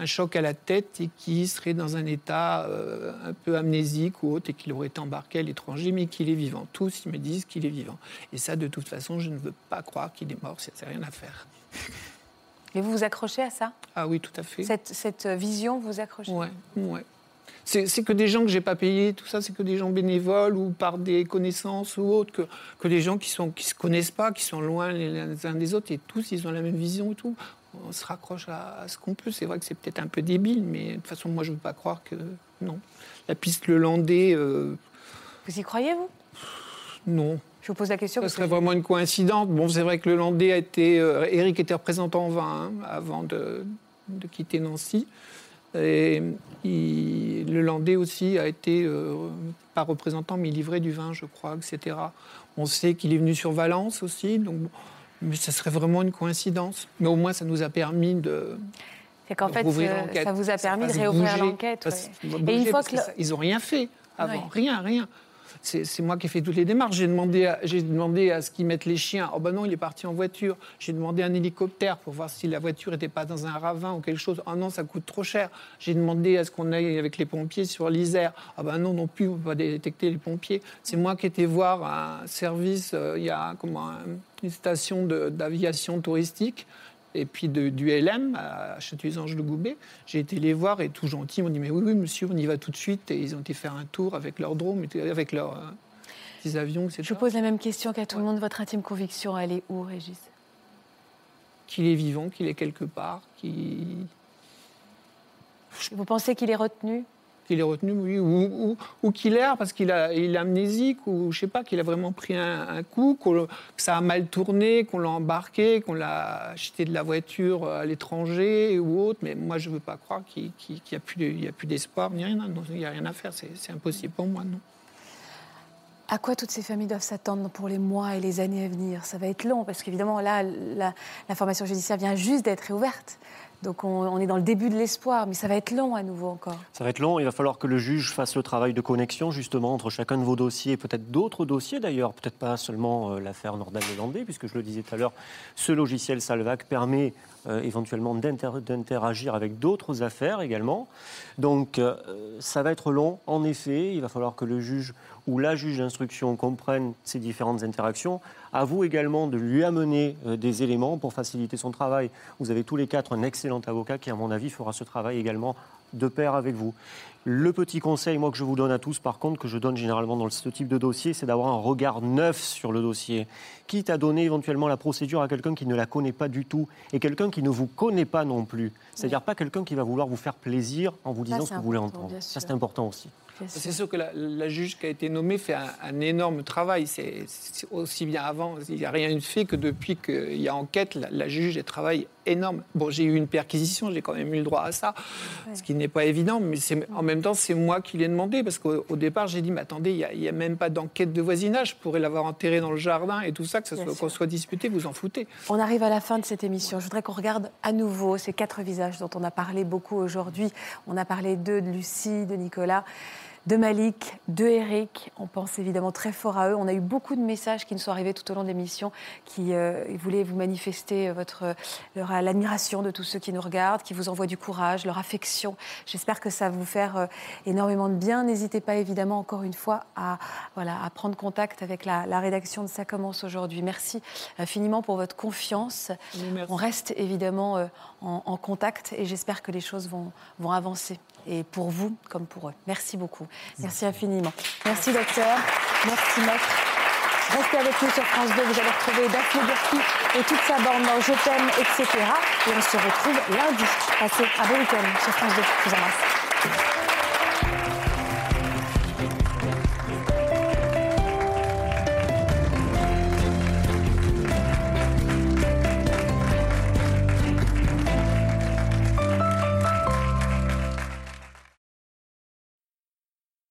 un choc à la tête et qui serait dans un état euh, un peu amnésique ou autre et qu'il aurait été embarqué à l'étranger, mais qu'il est vivant. Tous, ils me disent qu'il est vivant. Et ça, de toute façon, je ne veux pas croire qu'il est mort. Ça n'a rien à faire. Et vous vous accrochez à ça Ah oui, tout à fait. cette, cette vision, vous accrochez Ouais, ouais. C'est que des gens que j'ai pas payés, tout ça, c'est que des gens bénévoles ou par des connaissances ou autres, que, que des gens qui sont qui se connaissent pas, qui sont loin les uns des autres et tous ils ont la même vision et tout. On se raccroche à, à ce qu'on peut. C'est vrai que c'est peut-être un peu débile, mais de toute façon, moi, je veux pas croire que non. La piste Le Landais, euh, Vous y croyez, vous? Non. Je vous pose la question parce serait que vraiment une coïncidence. Bon, c'est vrai que le Landais a été. euh, Eric était représentant en vin hein, avant de, de quitter Nancy. Et il- le Landais aussi a été, euh, pas représentant, mais livré du vin, je crois, etc. On sait qu'il est venu sur Valence aussi. Donc, bon, mais ça serait vraiment une coïncidence. Mais au moins, ça nous a permis de. c'est qu'en fait, euh, ça vous a permis de réouvrir l'enquête. ouais. Et une fois que ils n'ont rien fait avant, Ouais. rien, rien. C'est moi qui ai fait toutes les démarches. J'ai demandé, demandé à ce qu'ils mettent les chiens. Oh ben non, il est parti en voiture. J'ai demandé un hélicoptère pour voir si la voiture n'était pas dans un ravin ou quelque chose. Oh non, ça coûte trop cher. J'ai demandé à ce qu'on aille avec les pompiers sur l'Isère. Ah ben non, non plus, on ne peut pas détecter les pompiers. C'est moi qui étais voir un service, euh, il y a comment, un- une station d'aviation touristique et puis de- du LM à Châtellus-Ange-le-Goubet. J'ai été les voir et tout gentil, ils m'ont dit Mais oui, oui, monsieur, on y va tout de suite. Et ils ont été faire un tour avec leur drone, avec leurs euh, petits avions, etc. Je vous pose la même question qu'à tout le monde. Votre intime conviction, elle est où, Régis? Qu'il est vivant, qu'il est quelque part, qu'il Vous pensez qu'il est retenu? Qu'il est retenu, oui, ou, qu'il erre parce qu'il est amnésique, ou je sais pas, qu'il a vraiment pris un, coup, que ça a mal tourné, qu'on l'a embarqué, qu'on l'a acheté de la voiture à l'étranger ou autre. Mais moi, je veux pas croire qu'il n'y a plus d'espoir ni rien. Il n'y a rien à faire. C'est impossible pour moi, non. À quoi toutes ces familles doivent s'attendre pour les mois et les années à venir? Ça va être long, parce qu'évidemment, là, la- l'information judiciaire vient juste d'être réouverte. Donc on, est dans le début de l'espoir, mais ça va être long à nouveau encore. Ça va être long. Il va falloir que le juge fasse le travail de connexion justement entre chacun de vos dossiers et peut-être d'autres dossiers d'ailleurs, peut-être pas seulement euh, l'affaire Nordal-Landais, puisque je le disais tout à l'heure, ce logiciel Salvac permet euh, éventuellement d'inter- d'interagir avec d'autres affaires également. Donc euh, ça va être long, en effet. Il va falloir que le juge ou la juge d'instruction comprenne ces différentes interactions. À vous également de lui amener euh, des éléments pour faciliter son travail. Vous avez tous les quatre un excellent avocat qui, à mon avis, fera ce travail également de pair avec vous. Le petit conseil, moi, que je vous donne à tous, par contre, que je donne généralement dans ce type de dossier, c'est d'avoir un regard neuf sur le dossier. Quitte à donner éventuellement la procédure à quelqu'un qui ne la connaît pas du tout et quelqu'un qui ne vous connaît pas non plus. C'est-à-dire pas quelqu'un qui va vouloir vous faire plaisir en vous disant ce que vous voulez entendre. Ça, c'est important aussi. C'est sûr que la, la juge qui a été nommée fait un, un énorme travail. C'est aussi bien avant. Il n'y a rien de fait que depuis qu'il y a enquête, la, la juge elle travaille énorme. Bon, j'ai eu une perquisition, j'ai quand même eu le droit à ça, ce qui n'est pas évident, mais en même temps, c'est moi qui l'ai demandé, parce qu'au au départ, j'ai dit, mais attendez, il n'y a, même pas d'enquête de voisinage, je pourrais l'avoir enterré dans le jardin et tout ça, que Bien soit, qu'on soit disputé, vous en foutez. On arrive à la fin de cette émission. Je voudrais qu'on regarde à nouveau ces quatre visages dont on a parlé beaucoup aujourd'hui. On a parlé d'eux, de Lucie, de Nicolas, de Malik, de Eric. On pense évidemment très fort à eux. On a eu beaucoup de messages qui nous sont arrivés tout au long de l'émission qui euh, voulaient vous manifester votre, leur, l'admiration de tous ceux qui nous regardent, qui vous envoient du courage, leur affection. J'espère que ça va vous faire euh, énormément de bien. N'hésitez pas évidemment encore une fois à, voilà, à prendre contact avec la, la rédaction de Ça commence aujourd'hui. Merci infiniment pour votre confiance. On reste évidemment euh, en, en contact et j'espère que les choses vont, vont avancer. Et pour vous comme pour eux. Merci beaucoup. Merci infiniment. Merci docteur. Merci maître. Restez avec nous sur France 2. Vous allez retrouver Daphné Burki et toute sa bande dans Je t'aime, etc. Et on se retrouve lundi. Passez un bon week-end sur France 2. Je vous embrasse.